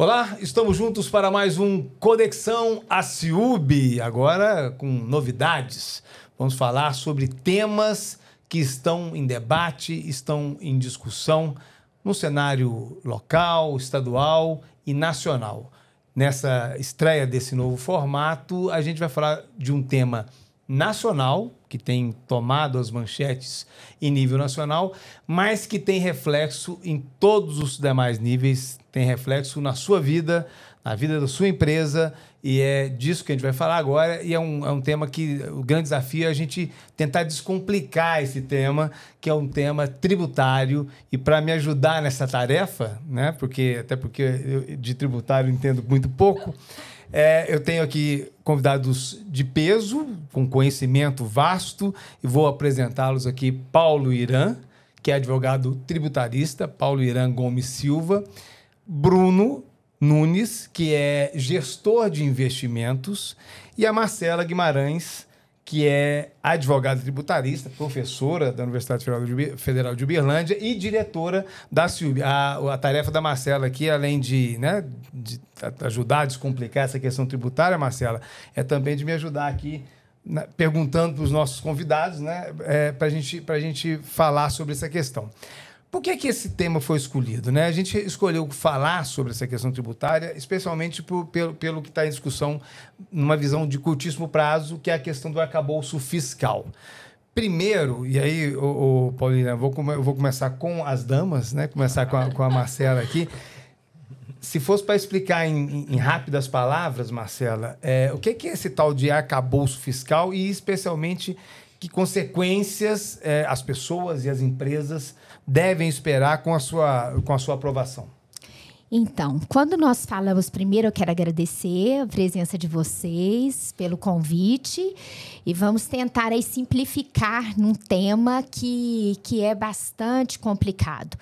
Olá, estamos juntos para mais um Conexão Aciub, agora com novidades. Vamos falar sobre temas que estão em debate, estão em discussão no cenário local, estadual e nacional. Nessa estreia desse novo formato, a gente vai falar de um tema nacional, que tem tomado as manchetes em nível nacional, mas que tem reflexo em todos os demais níveis, tem reflexo na sua vida, na vida da sua empresa, e é disso que a gente vai falar agora. E é um, é um tema que o grande desafio é a gente tentar descomplicar esse tema, que é um tema tributário. E para me ajudar nessa tarefa, né, porque até porque eu, de tributário entendo muito pouco. É, eu tenho aqui convidados de peso, com conhecimento vasto, e vou apresentá-los aqui. Paulo Irã, que é advogado tributarista, Paulo Irã Gomes Silva. Bruno Nunes, que é gestor de investimentos. E a Marcela Guimarães, que é advogada tributarista, professora da Universidade Federal de Uberlândia e diretora da CIUB. A, a tarefa da Marcela aqui, além de, né, de ajudar a descomplicar essa questão tributária, Marcela, é também de me ajudar aqui né, perguntando para os nossos convidados, né, é, para gente, a gente falar sobre essa questão. Por que, que esse tema foi escolhido? Né? A gente escolheu falar sobre essa questão tributária, especialmente por, pelo, pelo que está em discussão numa visão de curtíssimo prazo, que é a questão do arcabouço fiscal. Primeiro, e aí, o, o Paulina, vou, vou começar com as damas, né? começar com a, com a Marcela aqui. Se fosse para explicar em, em, rápidas palavras, Marcela, é, o que, que é esse tal de arcabouço fiscal e, especialmente, que consequências é, as pessoas e as empresas devem esperar com a sua, com a sua aprovação? Então, quando nós falamos, primeiro eu quero agradecer a presença de vocês pelo convite e vamos tentar aí simplificar num tema que, que é bastante complicado.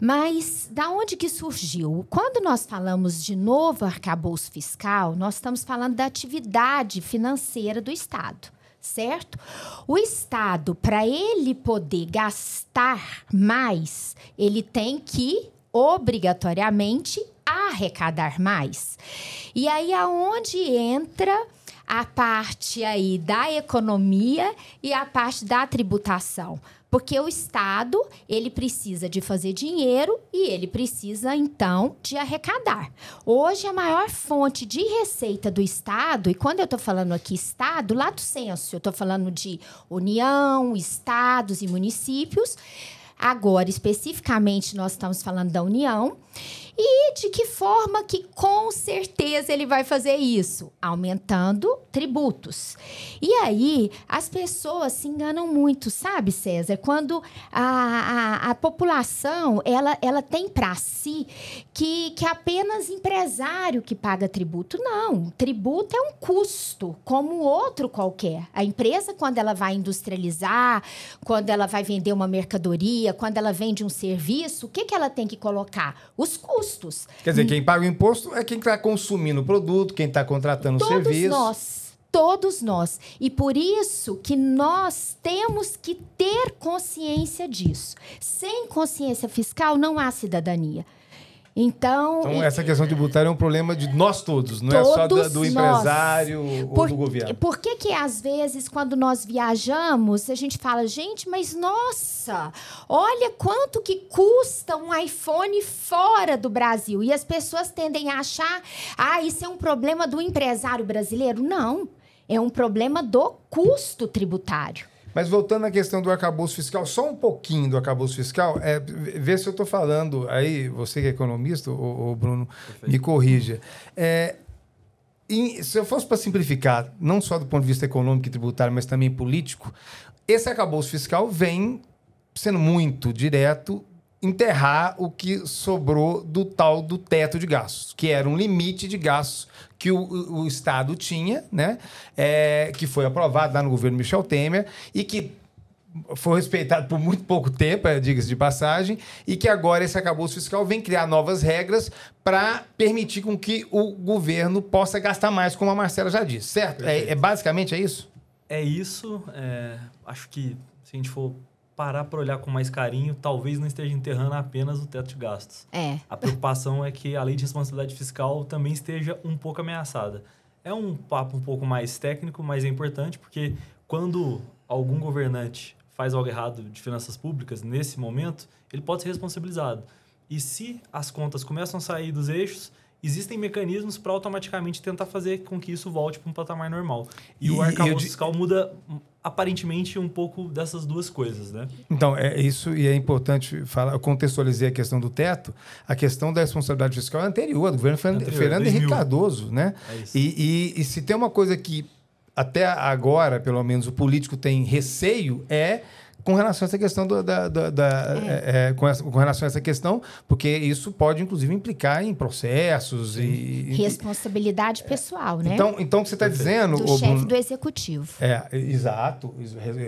Mas da onde que surgiu? Quando nós falamos de novo arcabouço fiscal, nós estamos falando da atividade financeira do Estado certo? O Estado, para ele poder gastar mais, ele tem que obrigatoriamente arrecadar mais. E aí aonde entra a parte aí da economia e a parte da tributação? Porque o Estado, ele precisa de fazer dinheiro e ele precisa, então, de arrecadar. Hoje, a maior fonte de receita do Estado, e quando eu estou falando aqui Estado, lá do censo, eu estou falando de União, estados e municípios. Agora, especificamente, nós estamos falando da União. E de que forma que com certeza ele vai fazer isso? Aumentando tributos. E aí as pessoas se enganam muito, sabe, César? Quando a, a, a população ela, ela tem para si que, que apenas empresário que paga tributo. Não, tributo é um custo, como outro qualquer. A empresa, quando ela vai industrializar, quando ela vai vender uma mercadoria, quando ela vende um serviço, o que, que ela tem que colocar? Os custos custos. Quer dizer, quem paga o imposto é quem está consumindo o produto, quem está contratando o serviço. Todos nós. Todos nós. E por isso que nós temos que ter consciência disso. Sem consciência fiscal não há cidadania. Então, então essa questão tributária é um problema de nós todos, não todos é só do, do empresário por, ou do governo. Por que que às vezes quando nós viajamos, a gente fala, gente, mas nossa, olha quanto que custa um iPhone fora do Brasil. E as pessoas tendem a achar, ah, isso é um problema do empresário brasileiro. Não, é um problema do custo tributário. Mas voltando à questão do arcabouço fiscal, só um pouquinho do arcabouço fiscal, é, ver se eu estou falando, aí você que é economista, o, Bruno, Perfeito. me corrija. É, em, se eu fosse para simplificar, não só do ponto de vista econômico e tributário, mas também político, esse arcabouço fiscal vem sendo muito direto enterrar o que sobrou do tal do teto de gastos, que era um limite de gastos que o, o Estado tinha, né? É, que foi aprovado lá no governo Michel Temer e que foi respeitado por muito pouco tempo, é, diga-se de passagem, e que agora esse acabouço fiscal vem criar novas regras para permitir com que o governo possa gastar mais, como a Marcela já disse, certo? É, é, basicamente é isso? É isso. É, acho que se a gente for parar para olhar com mais carinho, talvez não esteja enterrando apenas o teto de gastos. É. A preocupação é que a lei de responsabilidade fiscal também esteja um pouco ameaçada. É um papo um pouco mais técnico, mas é importante porque quando algum governante faz algo errado de finanças públicas, nesse momento, ele pode ser responsabilizado. E se as contas começam a sair dos eixos, existem mecanismos para automaticamente tentar fazer com que isso volte para um patamar normal. E, E- o arcabouço fiscal muda aparentemente um pouco dessas duas coisas, né? Então, é isso e é importante falar. Eu contextualizei a questão do teto. A questão da responsabilidade fiscal é anterior, do governo Fernando, Anterior, Fernando 2000. Henrique Cardoso, né? É. E, e- e se tem uma coisa que até agora, pelo menos, o político tem receio é com relação a essa questão do- da, da- da- é, é, com, essa- com relação a essa questão, porque isso pode inclusive implicar em processos e, e- Responsabilidade pessoal, né? então, então o que você está dizendo, do ô, chefe do executivo. é, exato.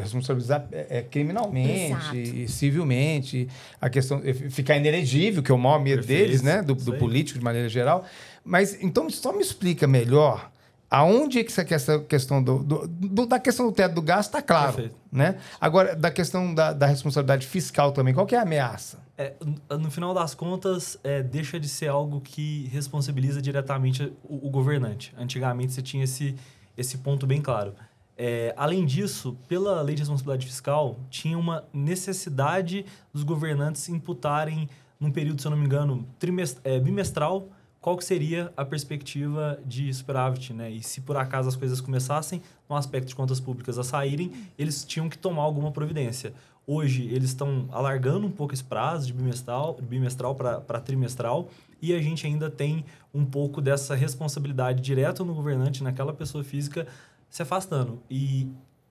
Responsabilizar é, é, criminalmente, Exato. e civilmente. A questão é ficar inelegível, que é o maior medo Perfeito. deles, né? Do, do político de maneira geral. Mas então só me explica melhor. Aonde é que essa- que essa questão do, do- do- da questão do teto do gasto está claro, Perfeito. né? Agora da questão da, da responsabilidade fiscal também, qual que é a ameaça? É, no- final das contas, é, deixa de ser algo que responsabiliza diretamente o, o governante. Antigamente você tinha esse, esse ponto bem claro. É, além disso, pela lei de responsabilidade fiscal, tinha uma necessidade dos governantes imputarem, num período, se eu não me engano, trimest- é, bimestral, qual que seria a perspectiva de superávit, né? E se por acaso as coisas começassem, no aspecto de contas públicas, a saírem, eles tinham que tomar alguma providência. Hoje, eles estão alargando um pouco esse prazo de bimestral, bimestral para trimestral, e a gente ainda tem um pouco dessa responsabilidade direta no governante, naquela pessoa física, se afastando. E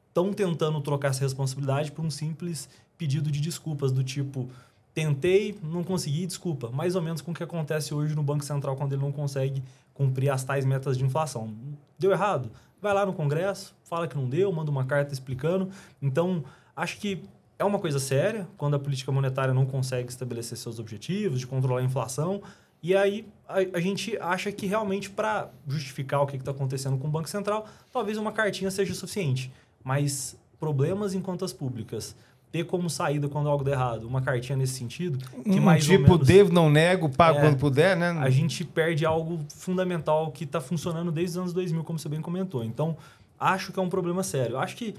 estão tentando trocar essa responsabilidade por um simples pedido de desculpas, do tipo, tentei, não consegui, desculpa. Mais ou menos com o que acontece hoje no Banco Central quando ele não consegue cumprir as tais metas de inflação. Deu errado? Vai lá no Congresso, fala que não deu, manda uma carta explicando. Então, acho que é uma coisa séria quando a política monetária não consegue estabelecer seus objetivos, de controlar a inflação. E aí a, a gente acha que realmente para justificar o que está acontecendo com o Banco Central, talvez uma cartinha seja suficiente. Mas problemas em contas públicas, ter como saída quando algo der errado, uma cartinha nesse sentido, que um mais ou tipo, menos devo, não nego, pago É, quando puder, né? a gente perde algo fundamental que está funcionando desde os anos 2000, como você bem comentou. Então, acho que é um problema sério. Acho que,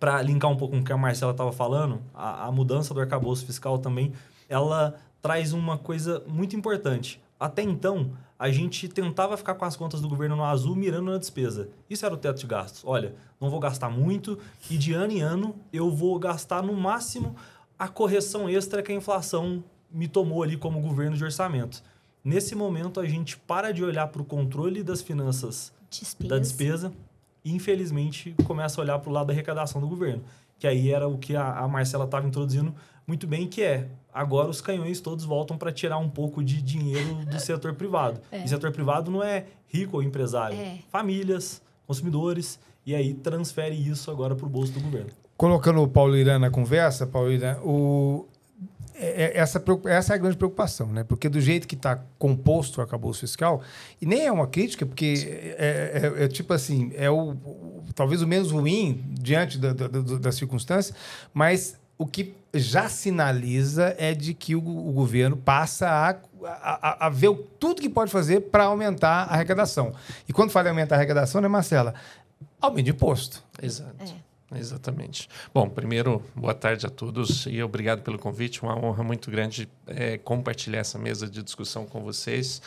para linkar um pouco com o que a Marcela estava falando, a, a mudança do arcabouço fiscal também, ela traz uma coisa muito importante. Até então, a gente tentava ficar com as contas do governo no azul mirando na despesa. Isso era o teto de gastos. Olha, não vou gastar muito e de ano em ano eu vou gastar no máximo a correção extra que a inflação me tomou ali como governo de orçamento. Nesse momento, a gente para de olhar para o controle das finanças Despesa. da despesa e, infelizmente, começa a olhar para o lado da arrecadação do governo. Que aí era o que a, a Marcela estava introduzindo muito bem, que é agora os canhões todos voltam para tirar um pouco de dinheiro do setor privado. É. E setor privado não é rico ou empresário. É. Famílias, consumidores, e aí transfere isso agora para o bolso do governo. Colocando o Paulo Irã na conversa, Paulo Irã, o, é- é- essa, essa é a grande preocupação, né? Porque do jeito que está composto o arcabouço fiscal, e nem é uma crítica, porque é, é- é tipo assim, é o, o- talvez o menos ruim diante da, da, da- das circunstâncias, mas o que já sinaliza é de que o, o governo passa a, a, a ver o- tudo que pode fazer para aumentar a arrecadação. E quando fala em aumentar a arrecadação, né, Marcela? Aumento de imposto. Exato. É. Exatamente. Bom, primeiro, boa tarde a todos e obrigado pelo convite. Uma honra muito grande é, compartilhar essa mesa de discussão com vocês.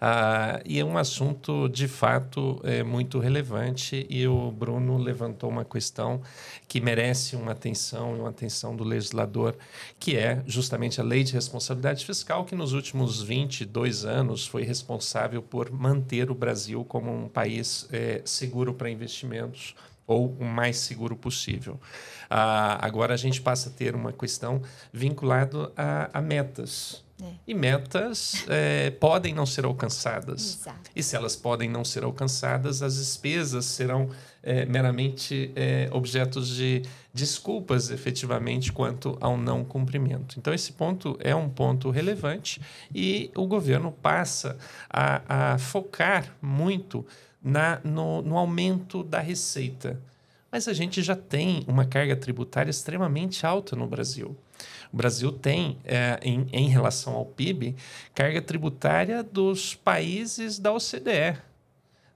Ah, e é um assunto, de fato, é, muito relevante e o Bruno levantou uma questão que merece uma atenção e uma atenção do legislador, que é justamente a Lei de Responsabilidade Fiscal, que nos últimos 22 anos foi responsável por manter o Brasil como um país é, seguro para investimentos ou o mais seguro possível. Ah, agora a gente passa a ter uma questão vinculada a, metas. É. E metas eh, podem não ser alcançadas. Exato. E se elas podem não ser alcançadas, as despesas serão eh, meramente eh, objetos de desculpas, efetivamente, quanto ao não cumprimento. Então, esse ponto é um ponto relevante e o governo passa a, a focar muito na, no, no aumento da receita. mas a gente já tem uma carga tributária extremamente alta no Brasil. O Brasil tem, é, em, em relação ao PIB, carga tributária dos países da OCDE.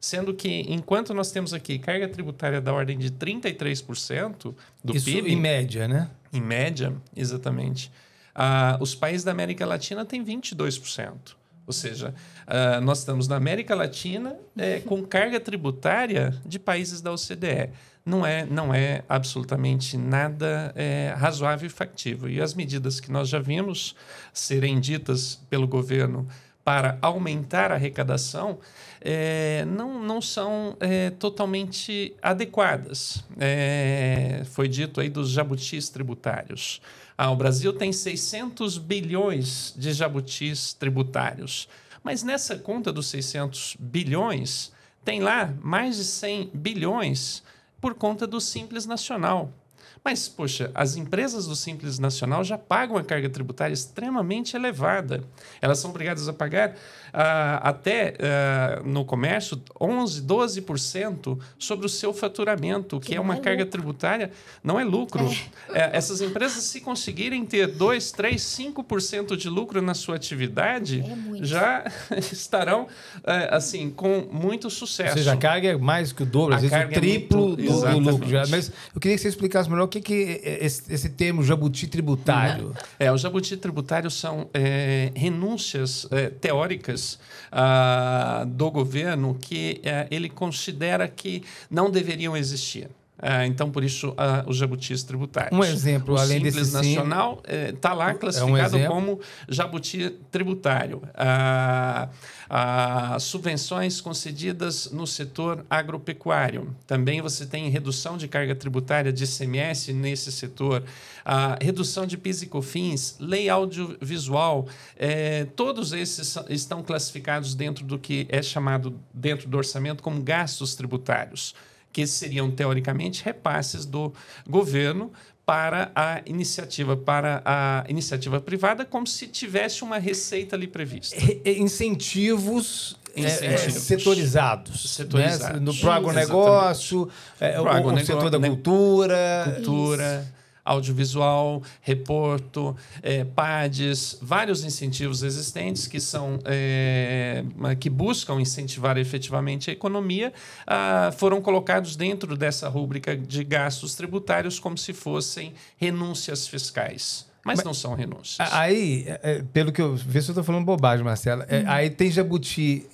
Sendo que, enquanto nós temos aqui carga tributária da ordem de 33% do Isso PIB. em média, né? Em média, exatamente. Ah, os países da América Latina têm 22%. Ou seja, ah, nós estamos na América Latina é, com carga tributária de países da OCDE. Não é, não é absolutamente nada é, razoável e factível. E as medidas que nós já vimos serem ditas pelo governo para aumentar a arrecadação é, não, não são é, totalmente adequadas. É, foi dito aí dos jabutis tributários. Ah, o Brasil tem 600 bilhões de jabutis tributários. Mas nessa conta dos 600 bilhões, tem lá mais de 100 bilhões por conta do Simples Nacional. Mas, poxa, as empresas do Simples Nacional já pagam a carga tributária extremamente elevada. Elas são obrigadas a pagar ah, até ah, no comércio 11, 12% sobre o seu faturamento, que, Que é uma é carga lucro. tributária, não é lucro. É, essas empresas, se conseguirem ter 2, 3, 5% de lucro na sua atividade, É já estarão eh, assim com muito Ou sucesso. seja, a carga é mais que o dobro, A às vezes o carga é triplo muito- do- do, lucro. Já. Mas eu queria que você explicasse melhor o que, que é esse, esse termo jabuti tributário. É, os jabuti tributários são é, renúncias é, teóricas ah, do governo que é, ele considera que não deveriam existir. Ah, então, por isso, ah, os jabutis tributários. Um exemplo, o além Simples desse Nacional está lá classificado exemplo? como jabuti tributário. Ah, ah, subvenções concedidas no setor agropecuário. Também você tem redução de carga tributária de ICMS nesse setor, a redução de PIS e COFINS, lei audiovisual, eh, todos esses estão classificados dentro do que é chamado dentro do orçamento como gastos tributários, que seriam teoricamente repasses do governo para a iniciativa para a iniciativa privada como se tivesse uma receita ali prevista. Re- Incentivos, é, é, Incentivos. setorizados. Setorizados. Né? No pro agronegócio, é, o, o setor da ne- cultura. cultura, audiovisual, reporto, eh, PADs, vários incentivos existentes que são eh, que buscam incentivar efetivamente a economia, ah, foram colocados dentro dessa rúbrica de gastos tributários como se fossem renúncias fiscais. Mas, não são renúncias. Aí, é, é, pelo que eu. Se eu estou falando bobagem, Marcela. É, Aí tem jabuti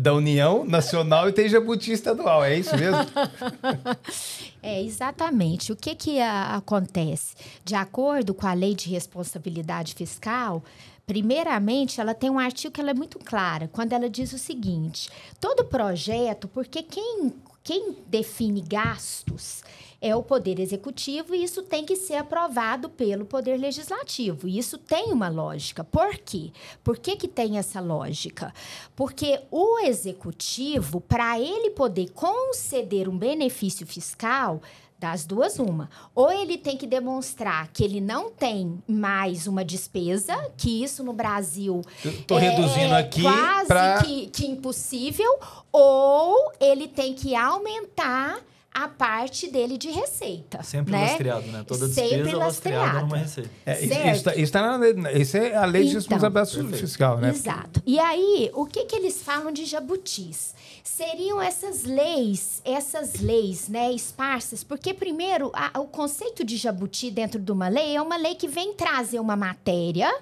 da União Nacional e tem jabuti estadual. É isso mesmo? É, exatamente. O que, que a- acontece? De acordo com a lei de responsabilidade fiscal, primeiramente, ela tem um artigo que ela é muito clara, quando ela diz o seguinte: todo projeto, porque quem, quem define gastos é o Poder Executivo e isso tem que ser aprovado pelo Poder Legislativo. E isso tem uma lógica. Por quê? Por que, que tem essa lógica? Porque o Executivo, para ele poder conceder um benefício fiscal, das duas, uma. Ou ele tem que demonstrar que ele não tem mais uma despesa, que isso no Brasil tô reduzindo aqui quase pra- que, que impossível, ou ele tem que aumentar a parte dele de receita. Sempre né? lastreado, né? Toda Sempre despesa lastreada lastreada. numa receita. É, isso, tá- isso tá na lei, isso é a lei de Então, responsabilidade perfeito. fiscal, né? Exato. E aí, o que, que eles falam de jabutis? Seriam essas leis, essas leis, né, esparsas, porque primeiro, a- o conceito de jabuti dentro de uma lei é uma lei que vem trazer uma matéria,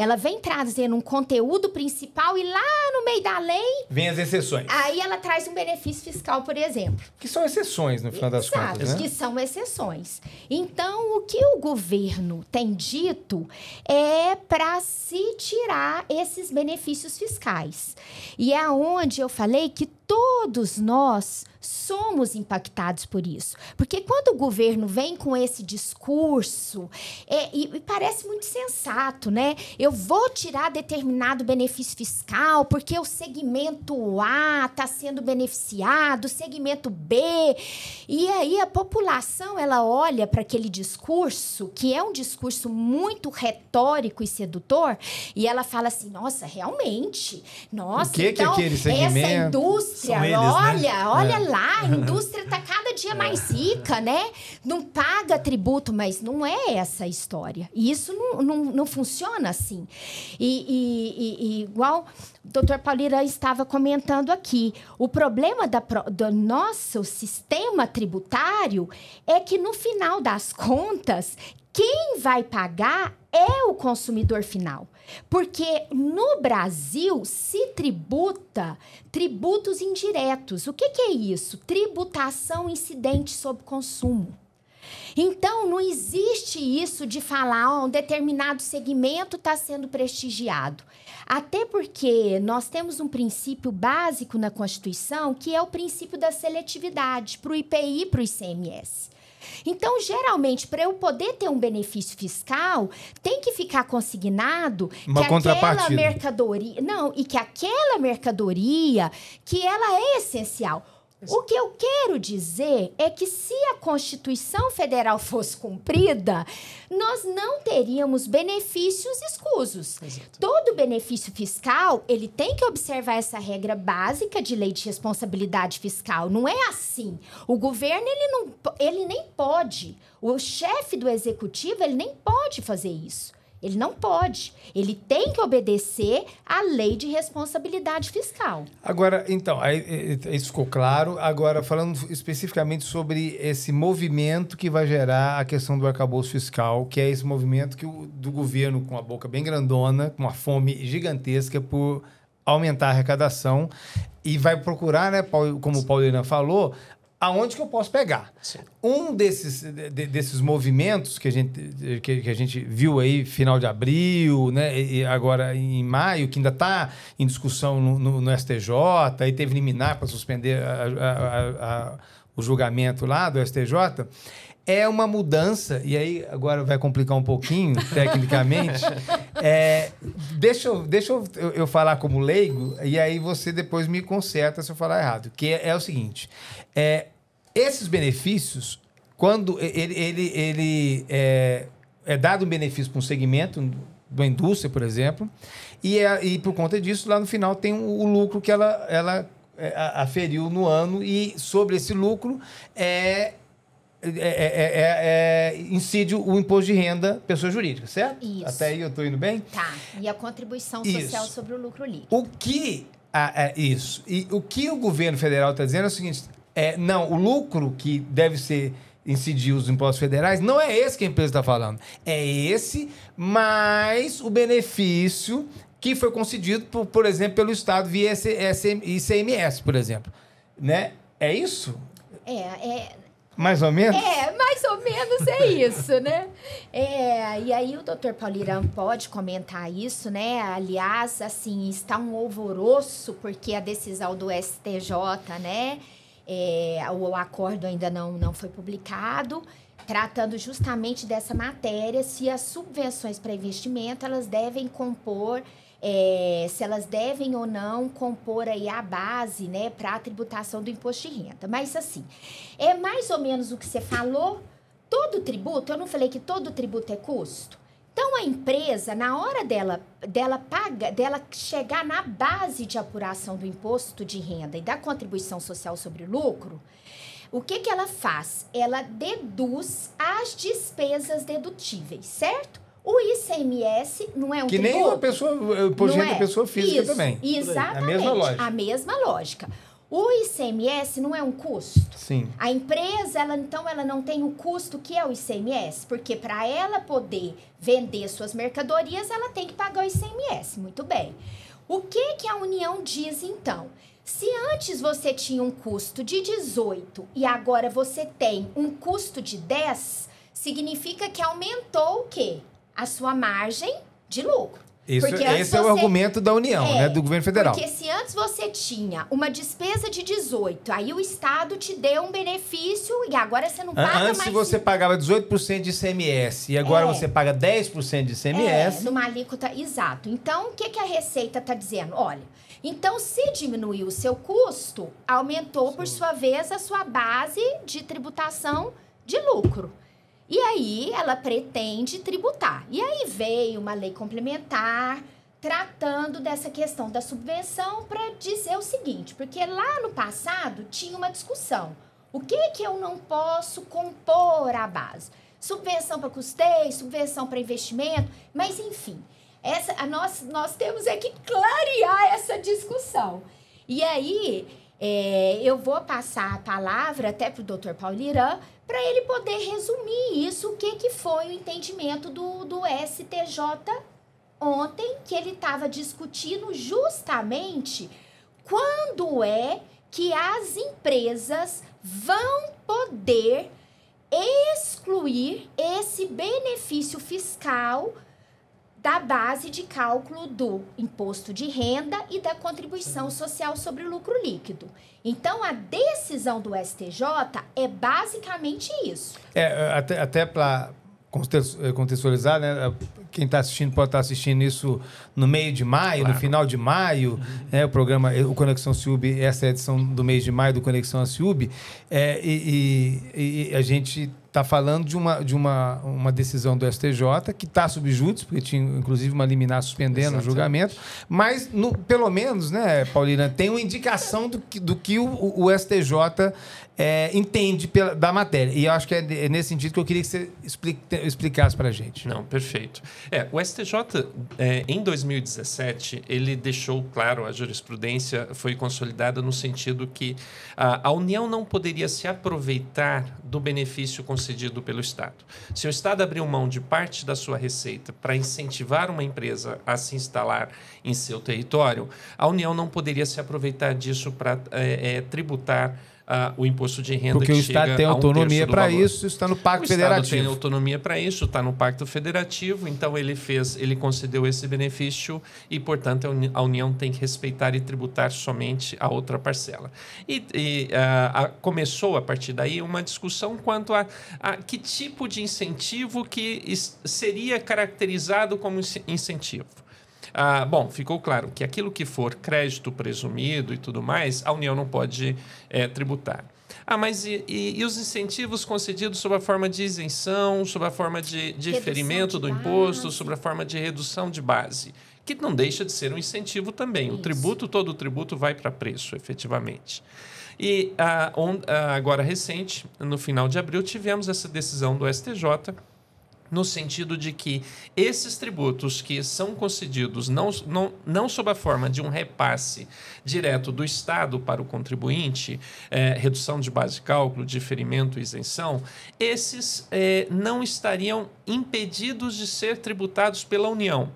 ela vem trazendo um conteúdo principal e lá no meio da lei, Vem as exceções. aí ela traz um benefício fiscal, por exemplo. Que são exceções, no final das Exato, contas, né? que são exceções. Então, o que o governo tem dito é para se tirar esses benefícios fiscais. E é onde eu falei que todos nós somos impactados por isso. Porque quando o governo vem com esse discurso, é, e, e parece muito sensato, né? Eu vou tirar determinado benefício fiscal porque o segmento A está sendo beneficiado, o segmento B. E aí a população ela olha para aquele discurso, que é um discurso muito retórico e sedutor, e ela fala assim: nossa, realmente, nossa, que que então aquele essa segmento- indústria indústria. Eles, olha, né? olha É. lá, a indústria está cada dia mais rica, né? Não paga tributo, mas não é essa a história. E isso não, não, não funciona assim. E, e- e- igual o doutor Paulira estava comentando aqui, o problema da, do nosso sistema tributário é que, no final das contas, quem vai pagar é o consumidor final. Porque no Brasil se tributa tributos indiretos. O que, que é isso? Tributação incidente sobre consumo. Então, não existe isso de falar ó, um determinado segmento está sendo prestigiado. Até porque nós temos um princípio básico na Constituição, que é o princípio da seletividade para o IPI e para o ICMS. Então, geralmente, para eu poder ter um benefício fiscal, tem que ficar consignado Uma que aquela mercadoria. Não, e que aquela mercadoria que ela é essencial. O que eu quero dizer é que se a Constituição Federal fosse cumprida, nós não teríamos benefícios escusos. Todo benefício fiscal, ele tem que observar essa regra básica de lei de responsabilidade fiscal. Não é assim. O governo, ele, não, ele nem pode. O chefe do executivo, ele nem pode fazer isso. Ele não pode. Ele tem que obedecer à lei de responsabilidade fiscal. Agora, então, aí, isso ficou claro. Agora, falando especificamente sobre esse movimento que vai gerar a questão do arcabouço fiscal, que é esse movimento que o, do governo com a boca bem grandona, com uma fome gigantesca por aumentar a arrecadação e vai procurar, né, como o Paulina falou, aonde que eu posso pegar. Sim. Um desses, de- de- desses movimentos que a, gente, que, que a gente viu aí final de abril, né, e e agora em maio, que ainda está em discussão no, no- no STJ, aí teve liminar para suspender a- a- a- o julgamento lá do STJ, é uma mudança, e aí agora vai complicar um pouquinho, tecnicamente. É, deixa eu, deixa eu, eu, falar como leigo, e aí você depois me conserta se eu falar errado. Que é, é o seguinte: é, esses benefícios, quando ele, ele, ele é, é dado um benefício para um segmento da indústria, por exemplo, e, é- e por conta disso, lá no final tem o, o lucro que ela, ela é, aferiu no ano, e sobre esse lucro é. É, é- é- é- incide o imposto de renda pessoa jurídica, certo? Isso. Até aí eu estou indo bem? Tá. E a contribuição Isso. social sobre o lucro líquido. O que. ah, é, isso. E o que o governo federal está dizendo é o seguinte: é, não, o lucro que deve ser incidir os impostos federais não é esse que a empresa está falando. É esse, mais o benefício que foi concedido, por, por exemplo, pelo Estado via ICMS, por exemplo. Né? É isso? É, é, Mais ou menos? é, mais ou menos é isso, né? É, e aí o doutor Paulirão pode comentar isso, né? Aliás, assim, está um alvoroço, porque a decisão do STJ, né? É, o acordo ainda não, não foi publicado, tratando justamente dessa matéria, se as subvenções para investimento, elas devem compor é, se elas devem ou não compor aí a base, né, para a tributação do imposto de renda. Mas assim, é mais ou menos o que você falou. Todo tributo, eu não falei que todo tributo é custo. Então a empresa, na hora dela, dela paga, dela chegar na base de apuração do imposto de renda e da contribuição social sobre o lucro, o que, que ela faz? Ela deduz as despesas dedutíveis, certo? O ICMS não é um Que tributo. nem uma pessoa, Não renda é? da pessoa física Isso, também. Exatamente. A mesma lógica. A mesma lógica. O ICMS não é um custo. Sim. A empresa, ela então, ela não tem o custo que é o ICMS, porque para ela poder vender suas mercadorias, ela tem que pagar o ICMS. Muito bem. O que que a União diz então? Se antes você tinha um custo de 18 e agora você tem um custo de 10, significa que aumentou o quê? A sua margem de lucro. Isso, Porque antes esse é o você- argumento da União, É, né, do governo federal. Porque se antes você tinha uma despesa de 18, aí o Estado te deu um benefício e agora você não paga Antes mais. você pagava 18% de ICMS e agora É. você paga 10% de É, ICMS. numa alíquota, exato. Então, o que, que a Receita está dizendo? Olha, então se diminuiu o seu custo, aumentou, por sua vez, a sua base de tributação de lucro. E aí ela pretende tributar. E aí veio uma lei complementar tratando dessa questão da subvenção para dizer o seguinte, porque lá no passado tinha uma discussão. O que que eu não posso compor à base? Subvenção para custeio, subvenção para investimento, mas enfim, essa, a nós, nós temos é que clarear essa discussão. E aí, é, eu vou passar a palavra até para o doutor Paulo Irã, para ele poder resumir isso, o que, que foi o entendimento do, do STJ ontem, que ele estava discutindo justamente quando é que as empresas vão poder excluir esse benefício fiscal da base de cálculo do imposto de renda e da contribuição social sobre o lucro líquido. Então, a decisão do STJ é basicamente isso. É, até, até para contextualizar, né? Quem está assistindo pode estar tá assistindo isso no meio de maio, claro. no final de maio, uhum. né? O programa, o Conexão Ciúbe, essa é a edição do mês de maio do Conexão Ciúbe, é, e, e, e a gente está falando de, uma, de uma, uma decisão do STJ que está subjúdice, porque tinha inclusive uma liminar suspendendo Exatamente. o julgamento, mas no, pelo menos, né, Paulina, tem uma indicação do que, do que o, o STJ é, entende pela, da matéria. E eu acho que é, é, nesse sentido que eu queria que você explique, explicasse para a gente. Não, perfeito. É, o STJ, é, em 2017, ele deixou claro, a jurisprudência foi consolidada no sentido que a, a União não poderia se aproveitar do benefício concedido pelo Estado. Se o Estado abriu mão de parte da sua receita para incentivar uma empresa a se instalar em seu território, a União não poderia se aproveitar disso para é, é, tributar o imposto de renda Porque que o Estado tem autonomia um para isso, está no Pacto o Federativo. O Estado tem autonomia para isso, está no Pacto Federativo, então ele fez, ele concedeu esse benefício e, portanto, a União tem que respeitar e tributar somente a outra parcela. E, e uh, começou a partir daí uma discussão quanto a, a que tipo de incentivo que seria caracterizado como incentivo. Ah, bom, ficou claro que aquilo que for crédito presumido e tudo mais, a União não pode é, tributar. Ah, mas e, e, e, os incentivos concedidos sob a forma de isenção, sob a forma de diferimento do imposto, sob a forma de redução de base? Que não deixa de ser um incentivo também. Isso. O tributo, todo o tributo vai para preço, efetivamente. E ah, on, ah, agora recente, no final de abril, tivemos essa decisão do STJ no sentido de que esses tributos que são concedidos não, não, não sob a forma de um repasse direto do Estado para o contribuinte, é, redução de base de cálculo, diferimento isenção, esses é, não estariam impedidos de ser tributados pela União.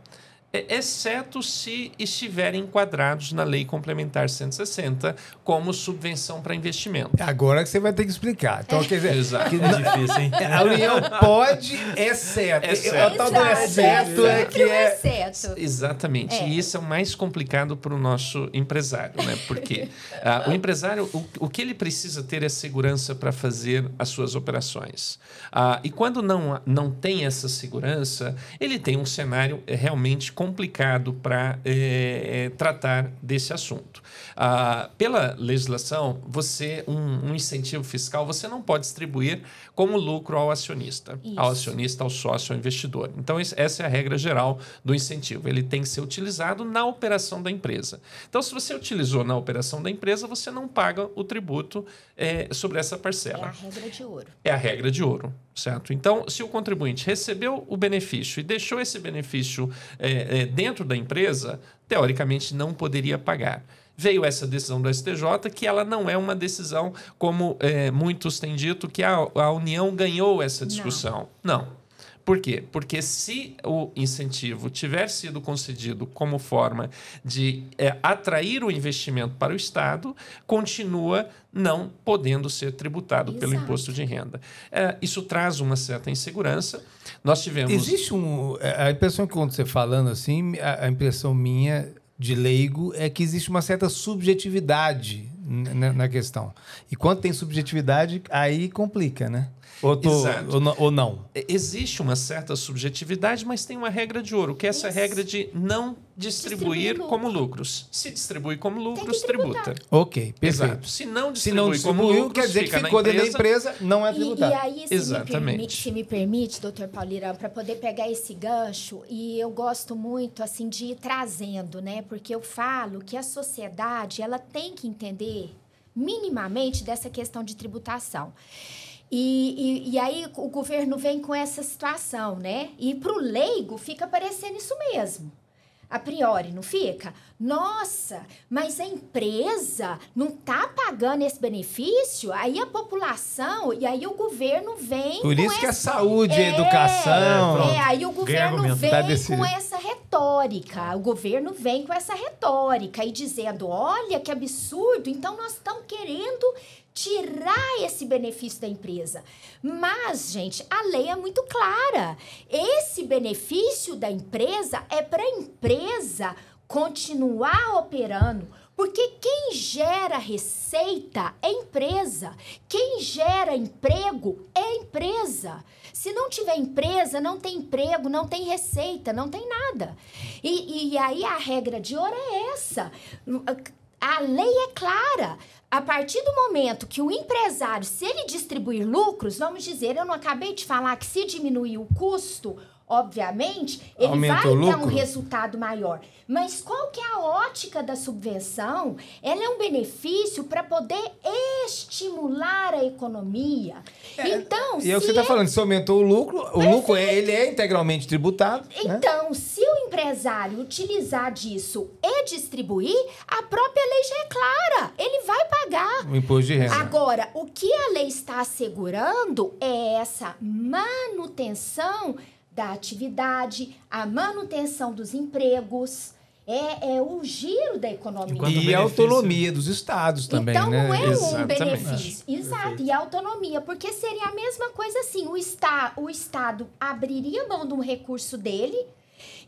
É, exceto se estiverem enquadrados na Lei Complementar 160 como subvenção para investimento. É agora que você vai ter que explicar. Então, quer dizer, Exato. Que, é difícil, hein? A União pode, exceto. É certo. O tal do exceto é que é... Exceto. Exatamente. É. E isso é o mais complicado para o nosso empresário, né? Porque uh, o empresário, o, o que ele precisa ter é segurança para fazer as suas operações. Uh, e quando não, não tem essa segurança, ele tem um cenário realmente complicado para é, é, tratar desse assunto. Ah, pela legislação, você um, um, incentivo fiscal você não pode distribuir como lucro ao acionista, Isso. ao acionista, ao sócio, ao investidor. Então essa é a regra geral do incentivo. Ele tem que ser utilizado na operação da empresa. Então, se você utilizou na operação da empresa, você não paga o tributo é, sobre essa parcela. É a regra de ouro. É a regra de ouro, certo? Então, se o contribuinte recebeu o benefício e deixou esse benefício é, é, dentro da empresa, teoricamente não poderia pagar. Veio essa decisão do STJ, que ela não é uma decisão, como é, muitos têm dito, que a, a União ganhou essa discussão. não. não. Por quê? Porque se o incentivo tiver sido concedido como forma de é, atrair o investimento para o Estado, continua não podendo ser tributado Exato. pelo imposto de renda. É, isso traz uma certa insegurança. Nós tivemos. Existe um. É, a impressão que quando você falando assim, a, a impressão minha de leigo é que existe uma certa subjetividade na, na, questão. E quando tem subjetividade, aí complica, né? Ou, tô, ou, não- ou não? É, Existe uma certa subjetividade, mas tem uma regra de ouro, que é essa Isso. regra de não distribuir, Distribuir como lucros. Se distribui como lucros, tributa. Ok, perfeito. Exato. Se não Se distribui não como lucros, quer dizer que ficou dentro da empresa, não é E, tributado. e aí, se Exatamente. me, permite, se me permite, doutor Paulirão, para poder pegar esse gancho, e eu gosto muito assim de ir trazendo, né? Porque eu falo que a sociedade ela tem que entender minimamente dessa questão de tributação. E, e, e aí o governo vem com essa situação, né? E para o leigo fica parecendo isso mesmo. A priori, não fica? Nossa, mas a empresa não tá pagando esse benefício? Aí a população, e aí o governo vem Por com isso que é essa... saúde, É, educação. pronto. É, aí o governo argumento. vem Tá decidido. com essa retórica. O governo vem com essa retórica e dizendo: olha que absurdo, então nós estamos querendo tirar esse benefício da empresa. Mas, gente, a lei é muito clara. Esse benefício da empresa é para a empresa continuar operando. Porque quem gera receita é empresa. Quem gera emprego é empresa. Se não tiver empresa, não tem emprego, não tem receita, não tem nada. E, e aí a regra de ouro é essa. A lei é clara. A partir do momento que o empresário, se ele distribuir lucros, vamos dizer, eu não acabei de falar que se diminuir o custo, obviamente, ele Aumenta vai ter um resultado maior. Mas qual que é a ótica da subvenção? Ela é um benefício para poder estimular a economia. então, E é o que se você está é- falando, se aumentou o lucro, o lucro é, ele é integralmente tributado. né? Então, se o empresário utilizar disso e distribuir, a própria lei já é clara. Ele vai pagar. O imposto de renda. Agora, o que a lei está assegurando é essa manutenção da atividade, a manutenção dos empregos, é, é o giro da economia. Enquanto E a autonomia dos estados também, então né? não é um benefício. Exato, Perfeito. e a autonomia, porque seria a mesma coisa assim, o, está, o Estado abriria mão de um recurso dele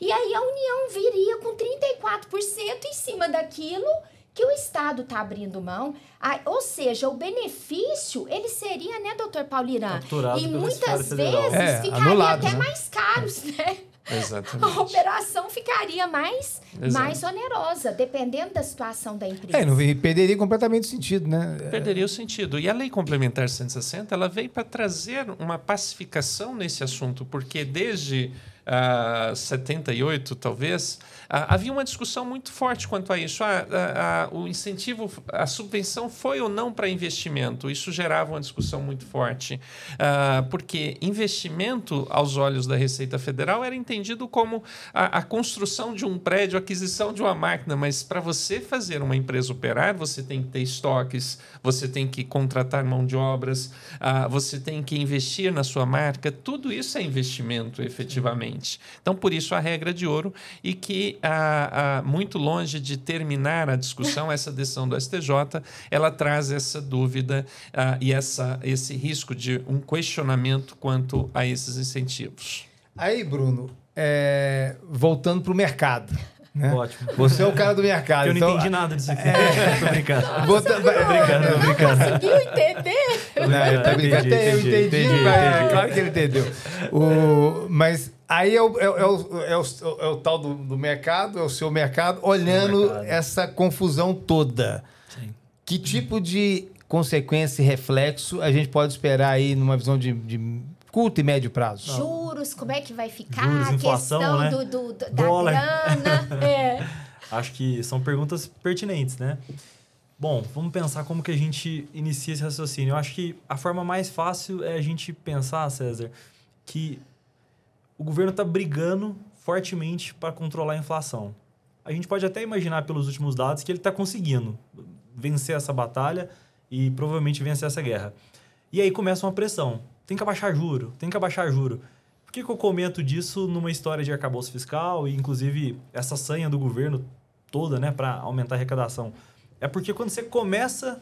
e aí a União viria com 34% em cima daquilo que o Estado está abrindo mão. Ah, ou seja, o benefício, ele seria, né, doutor Paulirã? Capturado E muitas vezes É, ficaria anulado, até né? mais caros, né? A Exatamente. operação ficaria mais, Exato. mais onerosa, dependendo da situação da empresa. É, não, e perderia completamente o sentido, né? Perderia o sentido. E a Lei Complementar 160, ela veio para trazer uma pacificação nesse assunto, porque desde ah, 78, talvez, ah, havia uma discussão muito forte quanto a isso. Ah, ah, ah, o incentivo, a subvenção foi ou não para investimento? Isso gerava uma discussão muito forte, Ah, porque investimento, aos olhos da Receita Federal, era entendido como a, a construção de um prédio, a aquisição de uma máquina, mas para você fazer uma empresa operar, você tem que ter estoques, você tem que contratar mão de obras, ah, você tem que investir na sua marca, tudo isso é investimento, efetivamente. Então, por isso, a regra de ouro e que, muito longe de terminar a discussão, essa decisão do STJ, ela traz essa dúvida ah, e essa, esse risco de um questionamento quanto a esses incentivos. Aí, Bruno, é, voltando para o mercado. Né? Ótimo. Você é o cara do mercado. Eu não então, entendi nada disso aqui. É. Tô brincando. Volta- Tô brincando, tô brincando. Conseguiu entender? Não, ele tá brincando. Entendi, Até eu entendi, entendi, entendi, mas entendi. claro que ele entendeu. O, mas aí é o, é, é o, é o- é o tal do, do mercado, é o seu mercado, olhando mercado. essa confusão toda. Sim. Que tipo de consequência e reflexo a gente pode esperar aí numa visão de, de curto e médio prazo? Juros, como é que vai ficar? Juros, a inflação, questão né? do, do- do- da Dólar. grana. É. Acho que são perguntas pertinentes, né? Bom, vamos pensar como que a gente inicia esse raciocínio. Eu acho que a forma mais fácil é a gente pensar, César, que o governo está brigando fortemente para controlar a inflação. A gente pode até imaginar pelos últimos dados que ele está conseguindo vencer essa batalha e provavelmente vencer essa guerra. E aí começa uma pressão. Tem que abaixar juro, tem que abaixar juro. Por que, que eu comento disso numa história de arcabouço fiscal e, inclusive, essa sanha do governo toda, né, para aumentar a arrecadação? É porque quando você começa,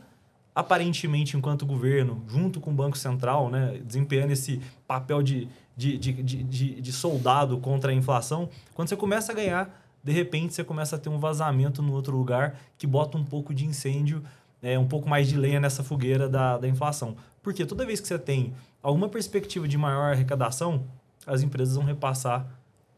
aparentemente, enquanto governo, junto com o Banco Central, né, desempenhando esse papel de, de, de, de, de, soldado contra a inflação, quando você começa a ganhar, de repente você começa a ter um vazamento no outro lugar que bota um pouco de incêndio é, um pouco mais de lenha nessa fogueira da, da inflação. Porque toda vez que você tem alguma perspectiva de maior arrecadação, as empresas vão repassar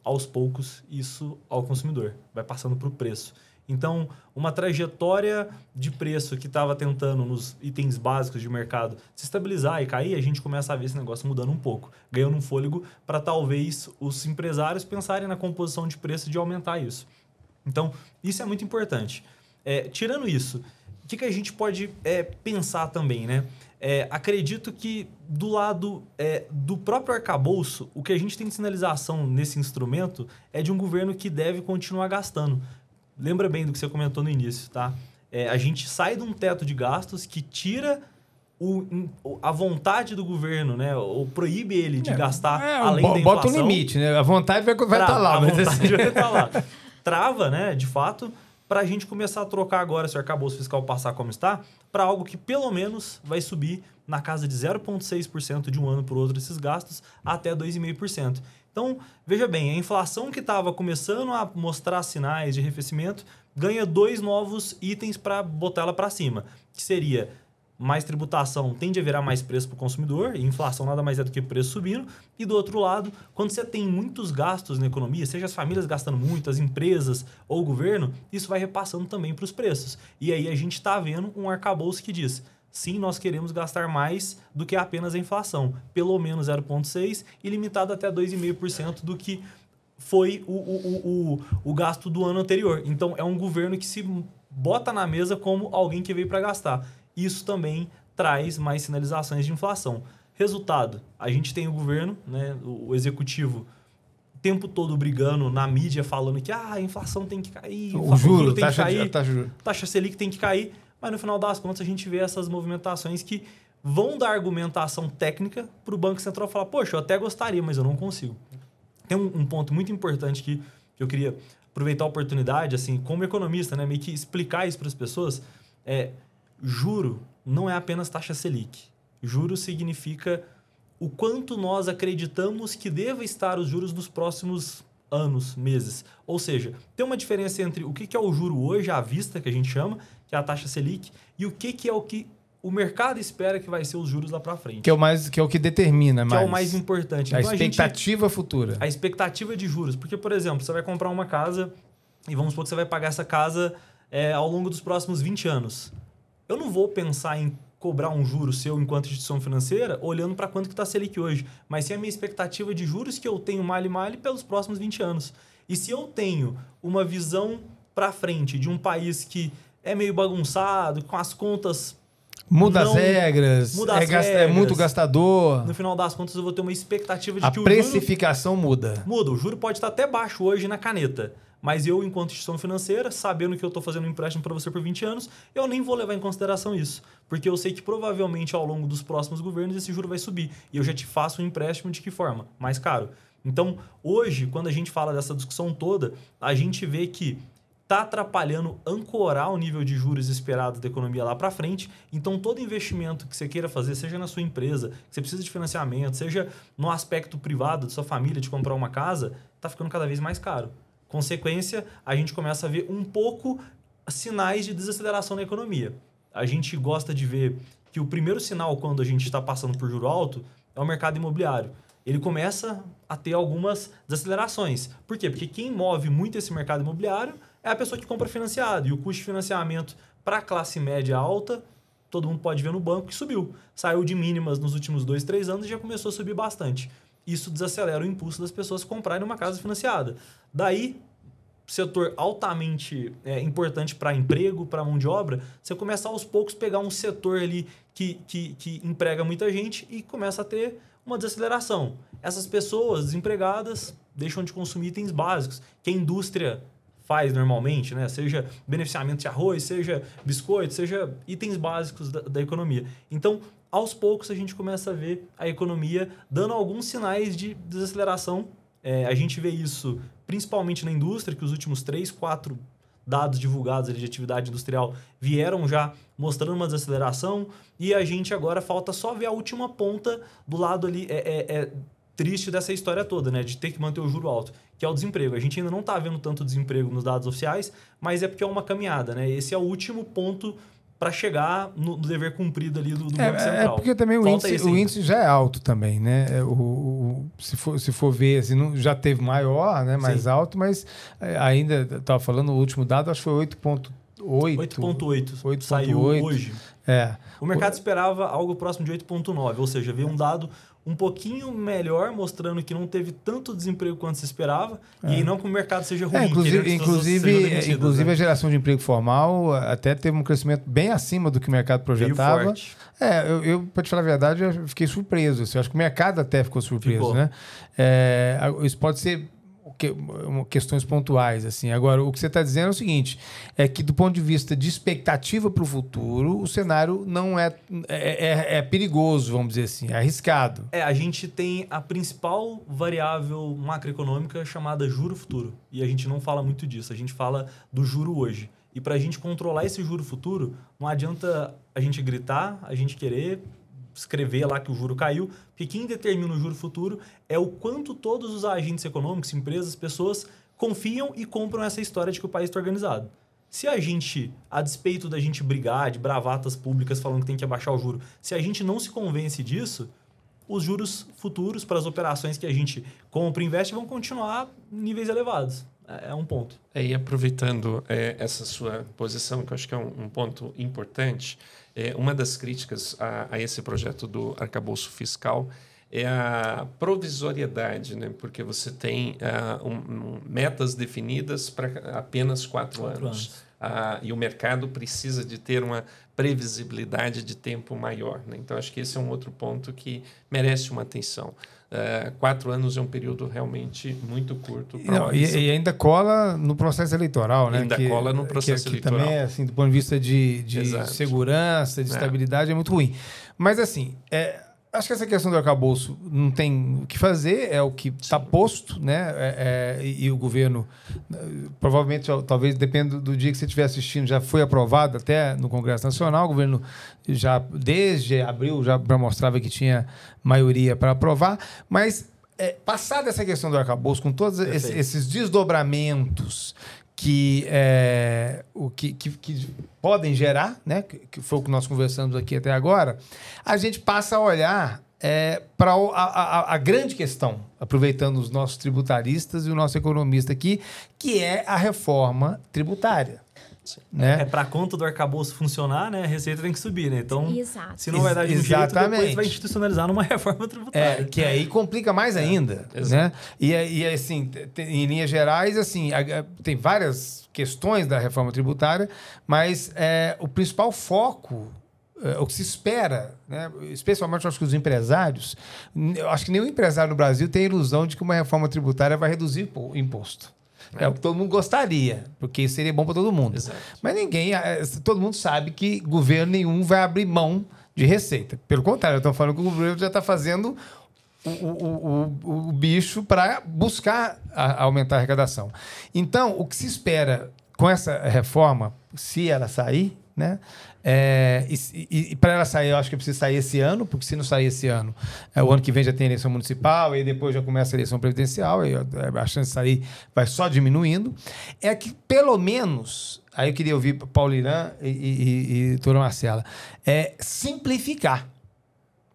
aos poucos isso ao consumidor, vai passando para o preço. Então, uma trajetória de preço que estava tentando nos itens básicos de mercado se estabilizar e cair, a gente começa a ver esse negócio mudando um pouco, ganhando um fôlego para talvez os empresários pensarem na composição de preço de aumentar isso. Então, isso é muito importante. É, tirando isso, o que, que a gente pode é, pensar também, né? É, acredito que do lado é, do próprio arcabouço, o que a gente tem de sinalização nesse instrumento é de um governo que deve continuar gastando lembra bem do que você comentou no início, tá? É, a gente sai de um teto de gastos que tira o, a vontade do governo, né? Ou proíbe ele de é, gastar é, além da inflação. Bota um limite, né? A vontade vai estar tá lá. A mas vontade assim... vai estar tá lá. Trava, né? De fato, para a gente começar a trocar agora, se o arcabouço fiscal passar como está, para algo que pelo menos vai subir na casa de 0,6% de um ano para o outro esses gastos até 2,5%. Então, veja bem, a inflação que estava começando a mostrar sinais de arrefecimento ganha dois novos itens para botar ela para cima, que seria mais tributação tende a virar mais preço para o consumidor, e inflação nada mais é do que preço subindo. E do outro lado, quando você tem muitos gastos na economia, seja as famílias gastando muito, as empresas ou o governo, isso vai repassando também para os preços. E aí a gente está vendo um arcabouço que diz: sim, nós queremos gastar mais do que apenas a inflação, pelo menos 0,6% e limitado até 2,5% do que foi o, o, o, o, gasto do ano anterior. Então, é um governo que se bota na mesa como alguém que veio para gastar. Isso também traz mais sinalizações de inflação. Resultado, a gente tem o governo, né, o executivo, o tempo todo brigando na mídia, falando que ah, a inflação tem que cair, o, juro, tem taxa, que cair, taxa, taxa Selic tem que cair. Mas no final das contas a gente vê essas movimentações que vão dar argumentação técnica para o Banco Central falar, poxa, eu até gostaria, mas eu não consigo. Tem um, um ponto muito importante que, que eu queria aproveitar a oportunidade, assim, como economista, né, meio que explicar isso para as pessoas. É, juro não é apenas taxa Selic. Juro significa o quanto nós acreditamos que deva estar os juros nos próximos anos, meses. Ou seja, tem uma diferença entre o que é o juro hoje, à vista, que a gente chama, que é a taxa Selic, e o que, é o que o mercado espera que vai ser os juros lá para frente. Que é o mais que é o que determina mais. Que é o mais importante. A então, expectativa a gente, futura. A expectativa de juros, porque por exemplo, você vai comprar uma casa e vamos supor que você vai pagar essa casa é, ao longo dos próximos 20 anos. Eu não vou pensar em cobrar um juro seu enquanto instituição financeira olhando para quanto que está a Selic hoje, mas sim a minha expectativa de juros que eu tenho male male pelos próximos 20 anos. E se eu tenho uma visão para frente de um país que é meio bagunçado, com as contas. Muda não, as regras, muda é, as regras, é muito gastador. No final das contas, eu vou ter uma expectativa de a que o precificação juro, muda. Muda. O juro pode estar até baixo hoje na caneta. Mas eu, enquanto instituição financeira, sabendo que eu estou fazendo um empréstimo para você por 20 anos, eu nem vou levar em consideração isso. Porque eu sei que provavelmente ao longo dos próximos governos esse juro vai subir. E eu já te faço um empréstimo de que forma? Mais caro. Então, hoje, quando a gente fala dessa discussão toda, a gente vê que está atrapalhando ancorar o nível de juros esperado da economia lá para frente. Então, todo investimento que você queira fazer, seja na sua empresa, que você precisa de financiamento, seja no aspecto privado de sua família, de comprar uma casa, está ficando cada vez mais caro. Consequência, a gente começa a ver um pouco sinais de desaceleração na economia. A gente gosta de ver que o primeiro sinal quando a gente está passando por juro alto é o mercado imobiliário ele começa a ter algumas desacelerações. Por quê? Porque quem move muito esse mercado imobiliário é a pessoa que compra financiado. E o custo de financiamento para a classe média alta, todo mundo pode ver no banco que subiu. Saiu de mínimas nos últimos dois, três anos e já começou a subir bastante. Isso desacelera o impulso das pessoas comprarem uma casa financiada. Daí, setor altamente é, importante para emprego, para mão de obra, você começa aos poucos pegar um setor ali que, que, que emprega muita gente e começa a ter uma desaceleração. Essas pessoas desempregadas deixam de consumir itens básicos que a indústria faz normalmente, né? Seja beneficiamento de arroz, seja biscoito, seja itens básicos da, da, economia. Então, aos poucos a gente começa a ver a economia dando alguns sinais de desaceleração. É, a gente vê isso principalmente na indústria, que os últimos três, quatro dados divulgados de atividade industrial vieram já mostrando uma desaceleração e a gente agora falta só ver a última ponta do lado ali é, é, é triste dessa história toda, né? De ter que manter o juro alto, que é o desemprego. A gente ainda não está vendo tanto desemprego nos dados oficiais, mas é porque é uma caminhada, né? Esse é o último ponto para chegar no, no, dever cumprido ali do, do é, Banco Central. É porque também o índice, o índice, já é alto também, né? É, o, o, se, for, se for ver, assim, não, já teve maior, né? mais Sim. alto, mas é, ainda, estava falando, o último dado acho que foi 8,8. 8,8. Saiu 8. hoje. É. O mercado esperava algo próximo de 8,9, ou seja, veio um dado um pouquinho melhor, mostrando que não teve tanto desemprego quanto se esperava, é. e não que o mercado seja ruim. É, inclusive, inclusive, inclusive né? a geração de emprego formal até teve um crescimento bem acima do que o mercado projetava. É, eu, eu para te falar a verdade, eu fiquei surpreso. Assim, eu acho que o mercado até ficou surpreso, ficou. né? É, isso pode ser que, questões pontuais. assim. Agora, o que você está dizendo é o seguinte: é que, do ponto de vista de expectativa para o futuro, o cenário não é, é, é, é, perigoso, vamos dizer assim, é arriscado. É, a gente tem a principal variável macroeconômica chamada juro futuro. E a gente não fala muito disso, a gente fala do juro hoje. E para a gente controlar esse juro futuro, não adianta a gente gritar, a gente querer escrever lá que o juro caiu, porque quem determina o juro futuro é o quanto todos os agentes econômicos, empresas, pessoas confiam e compram essa história de que o país está organizado. Se a gente, a despeito da gente brigar de bravatas públicas falando que tem que abaixar o juro, se a gente não se convence disso, os juros futuros para as operações que a gente compra e investe vão continuar em níveis elevados. É, é um ponto. É, e aproveitando é, essa sua posição, que eu acho que é um, um ponto importante, é, uma das críticas a, a, esse projeto do arcabouço fiscal é a provisoriedade, né? porque você tem uh, um, metas definidas para apenas quatro, quatro anos. anos. Uh, e o mercado precisa de ter uma previsibilidade de tempo maior. Né? Então, acho que esse é um outro ponto que merece uma atenção. Uh, quatro anos é um período realmente muito curto. Não, e, e, ainda cola no processo eleitoral, né? Ainda que, cola no processo que, eleitoral. Que também, assim, do ponto de vista de, de segurança, de é. estabilidade, é muito ruim. Mas, assim, é, Acho que essa questão do arcabouço não tem o que fazer, é o que está posto, né? É, é, e, o governo, provavelmente, talvez dependa do dia que você estiver assistindo, já foi aprovado até no Congresso Nacional. O governo já, desde abril, já mostrava que tinha maioria para aprovar. Mas, é, passada essa questão do arcabouço, com todos esses, esses desdobramentos que, é, o que, que, que, podem gerar, né? Que, foi o que nós conversamos aqui até agora, a gente passa a olhar é, para a, a, a, grande questão, aproveitando os nossos tributaristas e o nosso economista aqui, que é a reforma tributária. Né? É, para a conta do arcabouço funcionar, né? A receita tem que subir, né? Então, Exato. se não vai dar de um jeito, depois vai institucionalizar numa reforma tributária. É, que aí complica mais é, ainda, é, né? E, e assim, em linhas gerais, assim, tem várias questões da reforma tributária, mas é, o principal foco é, o que se espera, né? especialmente acho que os empresários, eu acho que nenhum empresário no Brasil tem a ilusão de que uma reforma tributária vai reduzir o imposto. É o que todo mundo gostaria, porque seria bom para todo mundo. Exato. Mas ninguém, é, todo mundo sabe que governo nenhum vai abrir mão de receita. Pelo contrário, eu estou falando que o governo já está fazendo o, o, o, o bicho para buscar a, aumentar a arrecadação. Então, o que se espera com essa reforma, se ela sair, né, é, e, e, e para ela sair, eu acho que precisa sair esse ano, porque se não sair esse ano, é, o ano que vem já tem eleição municipal, e depois já começa a eleição presidencial, e a chance de sair vai só diminuindo. É que, pelo menos, aí eu queria ouvir Paulo Irã e, e, e Doutora Marcela, é simplificar.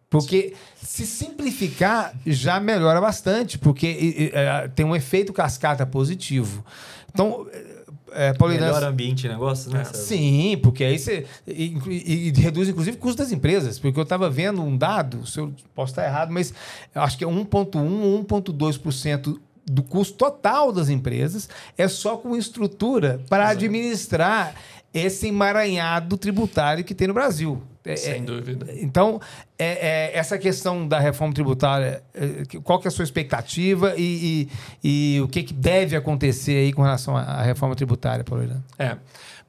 Porque se simplificar já melhora bastante, porque é, tem um efeito cascata positivo. Então, é, Melhor ambiente de negócio, né? Sim, porque aí você. E, e, e reduz, inclusive, o custo das empresas. Porque eu estava vendo um dado, se eu posso estar errado, mas acho que é 1,1% ou 1,2% do custo total das empresas é só com estrutura para administrar esse emaranhado tributário que tem no Brasil. É, Sem é, dúvida. Então, é, é, essa questão da reforma tributária, é, qual que é a sua expectativa e, e, e, o que, que deve acontecer aí com relação à reforma tributária, Paulo Irã? É.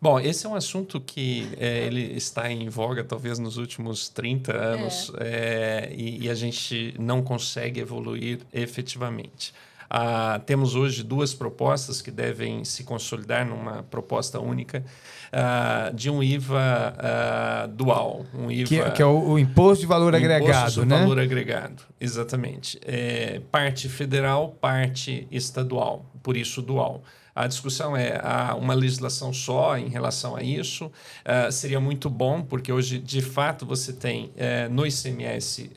Bom, esse é um assunto que é, ele está em voga talvez nos últimos 30 anos é. e, e, a gente não consegue evoluir efetivamente. Ah, temos hoje duas propostas que devem se consolidar numa proposta única uh, de um IVA uh, dual. Um IVA, que, é, que, é o, o imposto de valor agregado, imposto de né? valor agregado, exatamente. É, parte federal, parte estadual, por isso dual. A discussão é há uma legislação só em relação a isso. Uh, seria muito bom, porque hoje, de fato, você tem uh, no ICMS uh,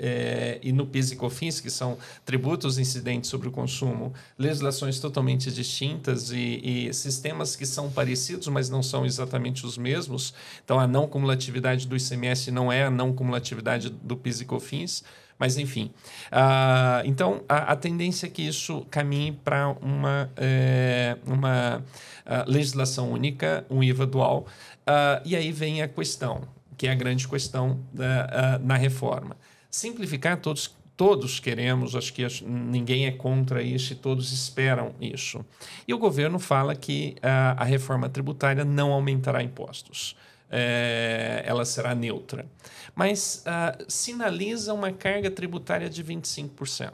e no PIS e COFINS, que são tributos incidentes sobre o consumo, legislações totalmente distintas e, e, sistemas que são parecidos, mas não são exatamente os mesmos. Então, a não cumulatividade do ICMS não é a não cumulatividade do PIS e COFINS. Mas, enfim. Uh, então, a, a, tendência é que isso caminhe para uma, é, uma uh, legislação única, um IVA dual. Uh, e aí vem a questão, que é a grande questão da, na reforma. Simplificar todos todos queremos, acho que ninguém é contra isso e todos esperam isso. E o governo fala que a reforma tributária não aumentará impostos é, ela será neutra. Mas uh, sinaliza uma carga tributária de 25%.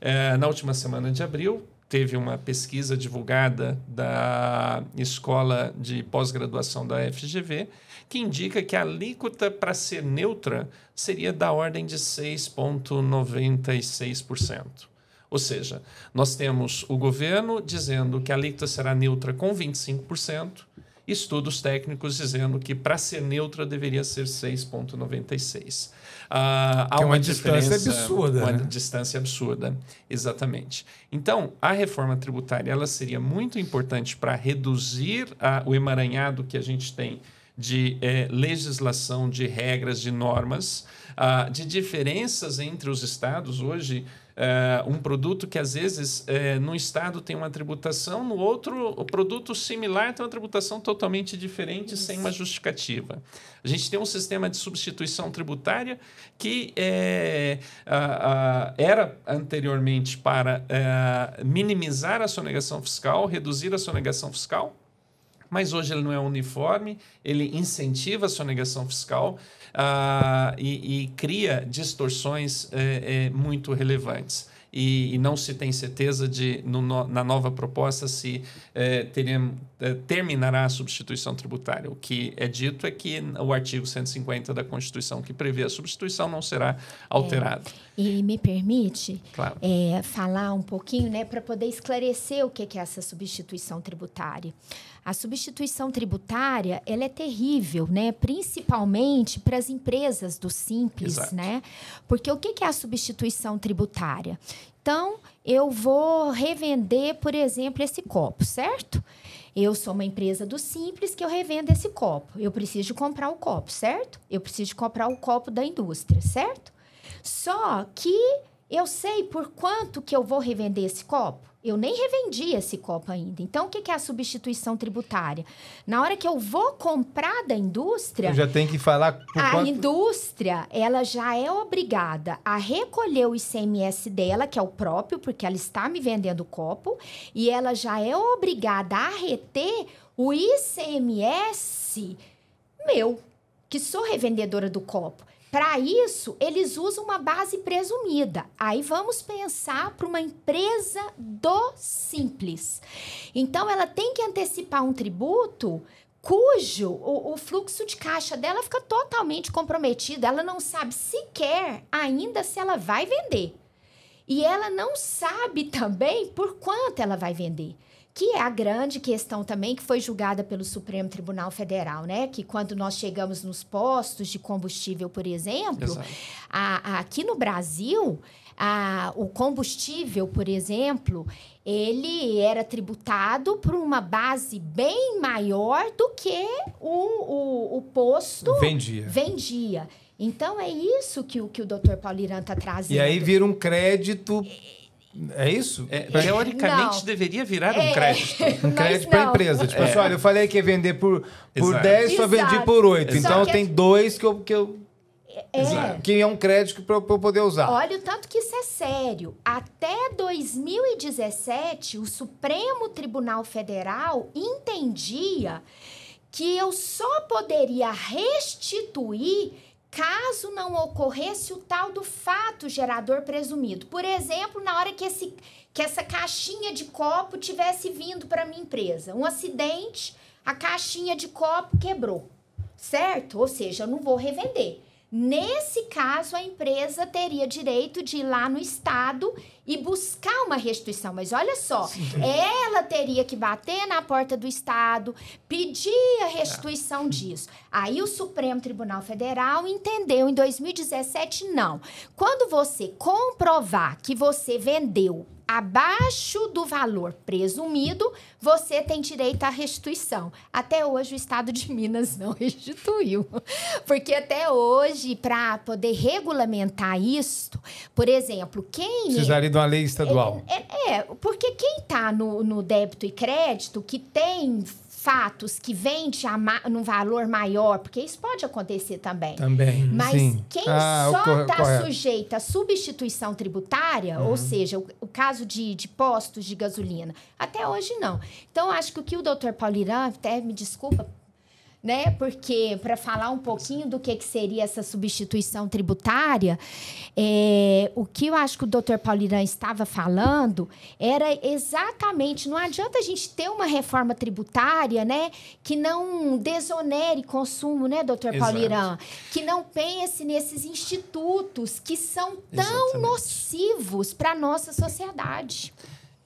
É, na última semana de abril, teve uma pesquisa divulgada da Escola de Pós-Graduação da FGV que indica que a alíquota para ser neutra seria da ordem de 6,96%. Ou seja, nós temos o governo dizendo que a alíquota será neutra com 25%, estudos técnicos dizendo que para ser neutra deveria ser 6,96. Ah, há uma, uma distância absurda. Uma né? distância absurda, exatamente. Então, a reforma tributária ela seria muito importante para reduzir o emaranhado que a gente tem de eh, legislação, de regras, de normas, ah, de diferenças entre os estados. Hoje, Uh, um produto que às vezes uh, num estado tem uma tributação, no outro o produto similar tem uma tributação totalmente diferente Isso. sem uma justificativa. A gente tem um sistema de substituição tributária que é, uh, era anteriormente para minimizar a sonegação fiscal, reduzir a sonegação fiscal, mas hoje ele não é uniforme, ele incentiva a sonegação fiscal uh, e, e, cria distorções é, é, muito relevantes. E, e, não se tem certeza de, no, na nova proposta, se é, teremos, é, terminará a substituição tributária. O que é dito é que o artigo 150 da Constituição, que prevê a substituição, não será alterado. É, e me permite claro. é, falar um pouquinho, né, para poder esclarecer o que é essa substituição tributária. A substituição tributária, ela é terrível, né? Principalmente para as empresas do simples, Exato. né? Porque o que é a substituição tributária? Então, eu vou revender, por exemplo, esse copo, certo? Eu sou uma empresa do simples que eu revendo esse copo. Eu preciso comprar o copo, certo? Eu preciso comprar o copo da indústria, certo? Só que eu sei por quanto que eu vou revender esse copo. Eu nem revendi esse copo ainda. Então, o que é a substituição tributária? Na hora que eu vou comprar da indústria. Eu já tem que falar. a quanto... indústria, ela já é obrigada a recolher o ICMS dela, que é o próprio, porque ela está me vendendo o copo, e ela já é obrigada a reter o ICMS meu, que sou revendedora do copo. Para isso, eles usam uma base presumida. Aí vamos pensar para uma empresa do simples. Então, ela tem que antecipar um tributo cujo o, o, fluxo de caixa dela fica totalmente comprometido. Ela não sabe sequer ainda se ela vai vender. E ela não sabe também por quanto ela vai vender que é a grande questão também que foi julgada pelo Supremo Tribunal Federal, né? Que quando nós chegamos nos postos de combustível, por exemplo, a, a, aqui no Brasil, a, o combustível, por exemplo, ele era tributado por uma base bem maior do que o, o, o posto vendia. vendia. Então, é isso que o, que o doutor Paulo Irã está trazendo. E aí vira um crédito é isso? É, teoricamente não. deveria virar um é, crédito. Um crédito para a empresa. Tipo assim, é. olha, eu falei que ia vender por, por 10, só vendi por 8. Então tem dois que eu, que eu é. Que é um crédito para eu poder usar. Olha o tanto que isso é sério. Até 2017, o Supremo Tribunal Federal entendia que eu só poderia restituir caso não ocorresse o tal do fato gerador presumido. Por exemplo, na hora que, esse, que essa caixinha de copo tivesse vindo para minha empresa, um acidente, a caixinha de copo quebrou, certo? Ou seja, eu não vou revender. Nesse caso, a empresa teria direito de ir lá no Estado e buscar uma restituição. Mas olha só, Sim. ela teria que bater na porta do Estado, pedir a restituição é. disso. Aí o Supremo Tribunal Federal entendeu em 2017 não. Quando você comprovar que você vendeu abaixo do valor presumido, você tem direito à restituição. Até hoje o Estado de Minas não restituiu. Porque até hoje, para poder regulamentar isto, por exemplo, quem. Precisaria de uma lei estadual. É, é, é porque quem está no, no débito e crédito, que tem fatos que vende a num valor maior, porque isso pode acontecer também. Também. Mas sim. quem ah, só está sujeito à substituição tributária, uhum. ou seja, o, o, caso de, de postos de gasolina, até hoje não. Então, acho que o que o doutor Paulirã, até me desculpa né? Porque para falar um pouquinho do que, que seria essa substituição tributária, é, o que eu acho que o doutor Paulirã estava falando era exatamente, não adianta a gente ter uma reforma tributária, né, que não desonere consumo, né, doutor Paulirã? Que não pense nesses institutos que são tão exatamente. nocivos para a nossa sociedade.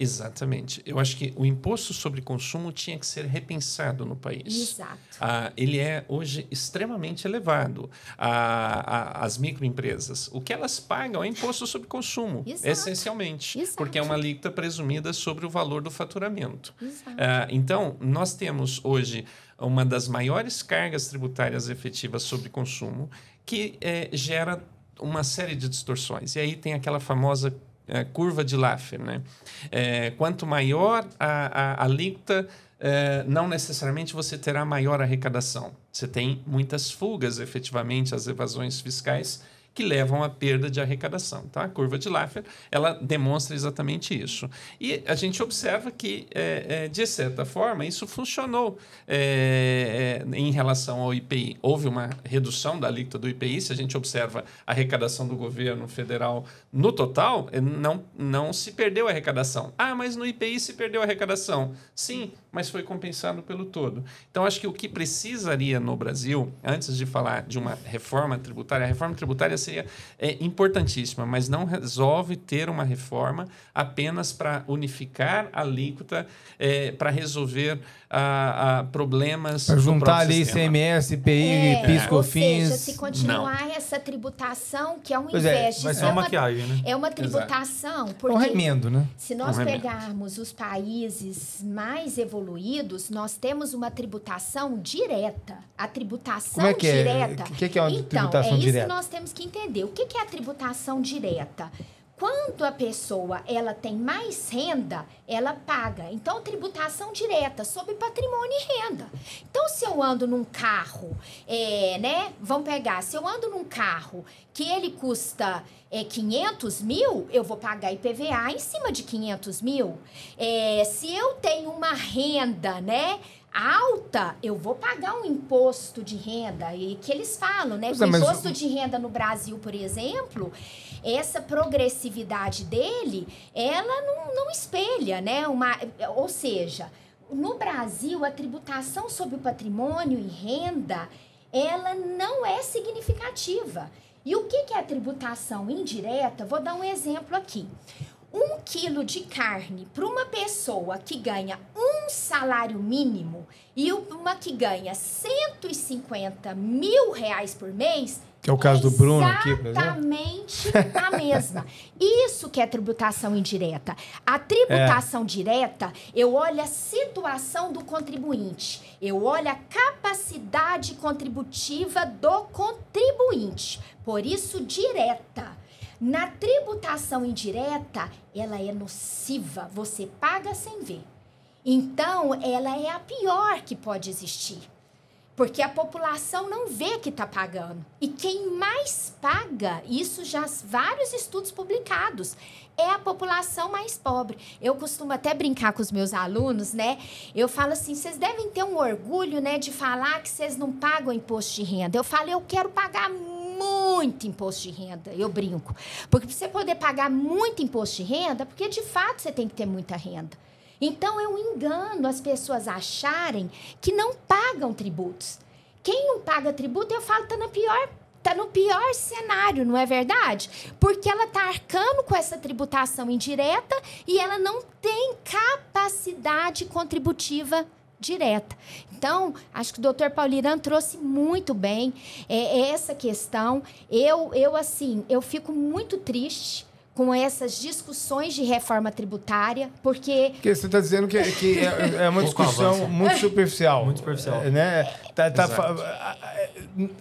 Exatamente. Eu acho que o imposto sobre consumo tinha que ser repensado no país. Exato. Ah, ele é hoje extremamente elevado. Ah, as microempresas, o que elas pagam é imposto sobre consumo, Exato. essencialmente, Exato. porque é uma alíquota presumida sobre o valor do faturamento. Ah, então, nós temos hoje uma das maiores cargas tributárias efetivas sobre consumo que eh, gera uma série de distorções. E aí tem aquela famosa é, curva de Laffer. Né? É, quanto maior a, a, alíquota, é, não necessariamente você terá maior arrecadação. Você tem muitas fugas, efetivamente, as evasões fiscais que levam à perda de arrecadação. Tá? A curva de Laffer ela demonstra exatamente isso. E a gente observa que, é, é, de certa forma, isso funcionou é, é em relação ao IPI. Houve uma redução da alíquota do IPI, se a gente observa a arrecadação do governo federal no total, é, não, não se perdeu a arrecadação. Ah, mas no IPI se perdeu a arrecadação. Sim, mas foi compensado pelo todo. Então, acho que o que precisaria no Brasil, antes de falar de uma reforma tributária, a reforma tributária seria é, importantíssima, mas não resolve ter uma reforma apenas para unificar a alíquota, é, para resolver a, a problemas. Para juntar ali ICMS, IPI, é, PIS, COFINS. Ou seja, se continuar não. essa tributação, que é um pois é, vai ser é uma maquiagem, né? É uma tributação. Porque é um remendo, né? Se nós um pegarmos os países mais evoluídos, nós temos uma tributação direta. A tributação Como é que é? direta. O que, que é uma então, tributação é direta? isso que nós temos que entender. O que, que é a tributação direta? Quando a pessoa ela tem mais renda, ela paga. Então, tributação direta sobre patrimônio e renda. Então, se eu ando num carro, é, né? Vamos pegar, se eu ando num carro que ele custa é, 500 mil, eu vou pagar IPVA em cima de 500 mil. É, se eu tenho uma renda, né? alta, eu vou pagar um imposto de renda. E que eles falam, né? o imposto de renda no Brasil, por exemplo, essa progressividade dele, ela não, não espelha, né? Uma, ou seja, no Brasil, a tributação sobre o patrimônio e renda, ela não é significativa. E o que é a tributação indireta? Vou dar um exemplo aqui um quilo de carne para uma pessoa que ganha um salário mínimo e uma que ganha 150 mil reais por mês. Que é o caso do Bruno aqui, por exemplo. Exatamente a mesma. Isso que é tributação indireta. A tributação é. direta, eu olho a situação do contribuinte. Eu olho a capacidade contributiva do contribuinte. Por isso, direta. Na tributação indireta, ela é nociva, você paga sem ver. Então, ela é a pior que pode existir. Porque a população não vê que está pagando. E quem mais paga, isso já vários estudos publicados, é a população mais pobre. Eu costumo até brincar com os meus alunos, né? Eu falo assim: vocês devem ter um orgulho, né, de falar que vocês não pagam imposto de renda. Eu falo, eu quero pagar muito imposto de renda, eu brinco. Porque para você poder pagar muito imposto de renda, porque de fato você tem que ter muita renda. Então eu engano as pessoas acharem que não pagam tributos. Quem não paga tributo, eu falo, está na pior tá no pior cenário, não é verdade? Porque ela tá arcando com essa tributação indireta e ela não tem capacidade contributiva direta. Então, acho que o doutor Paulirano trouxe muito bem é, é, essa questão. Eu, eu, assim, eu fico muito triste com essas discussões de reforma tributária, porque... Porque você está dizendo que, que é, é uma discussão muito superficial. Muito superficial. É, né? Tá, tá,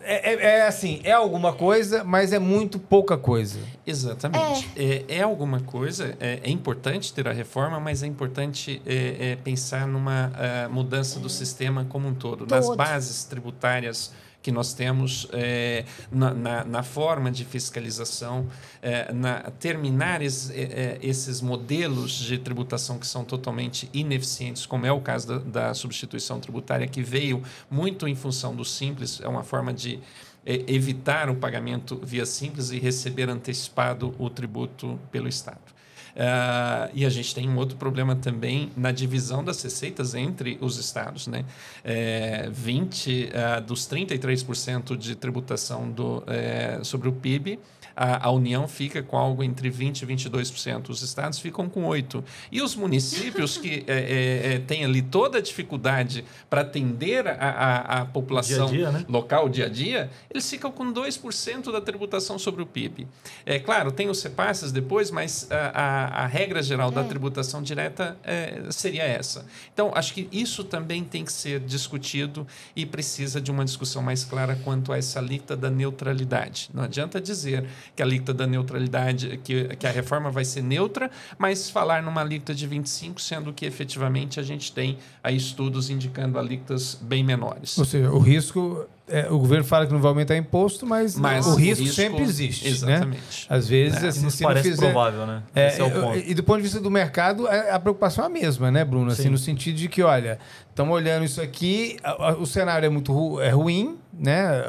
é, é, é, assim, é alguma coisa, mas é muito pouca coisa. Exatamente. É, é, é alguma coisa, é, é, importante ter a reforma, mas é importante é, pensar numa uh, mudança do sistema como um todo, todo. nas bases tributárias que nós temos é, na, na, na, forma de fiscalização, é, na, terminar es, é, esses modelos de tributação que são totalmente ineficientes, como é o caso da, da substituição tributária, que veio muito em função do simples, é uma forma de evitar o pagamento via simples e receber antecipado o tributo pelo Estado. Uh, e a gente tem um outro problema também na divisão das receitas entre os estados. Né? É, 20 uh, dos 33% de tributação do, é, sobre o PIB a, a União fica com algo entre 20% e 22%, os estados ficam com 8%. E os municípios que é, é, é, têm ali toda a dificuldade para atender a, a, a população dia -dia, né? local dia a dia, eles ficam com 2% da tributação sobre o PIB. É claro, tem os repasses depois, mas a, a, regra geral da é. tributação direta é, seria essa. Então, acho que isso também tem que ser discutido e precisa de uma discussão mais clara quanto a essa alíquota da neutralidade. Não adianta dizer que a alíquota da neutralidade, que, que a reforma vai ser neutra, mas falar numa alíquota de 25, sendo que efetivamente a gente tem aí estudos indicando alíquotas bem menores. Ou seja, o risco é, o governo fala que não vai aumentar imposto, mas, mas o, risco, risco, sempre existe. Né? Exatamente. Né? Às vezes, é, assim, se parece não fizer, provável, né? É, é e do ponto de vista do mercado, é, a preocupação é a mesma, né, Bruno? Assim, no sentido de que, olha, estamos olhando isso aqui, o cenário é muito ru, é ruim, né?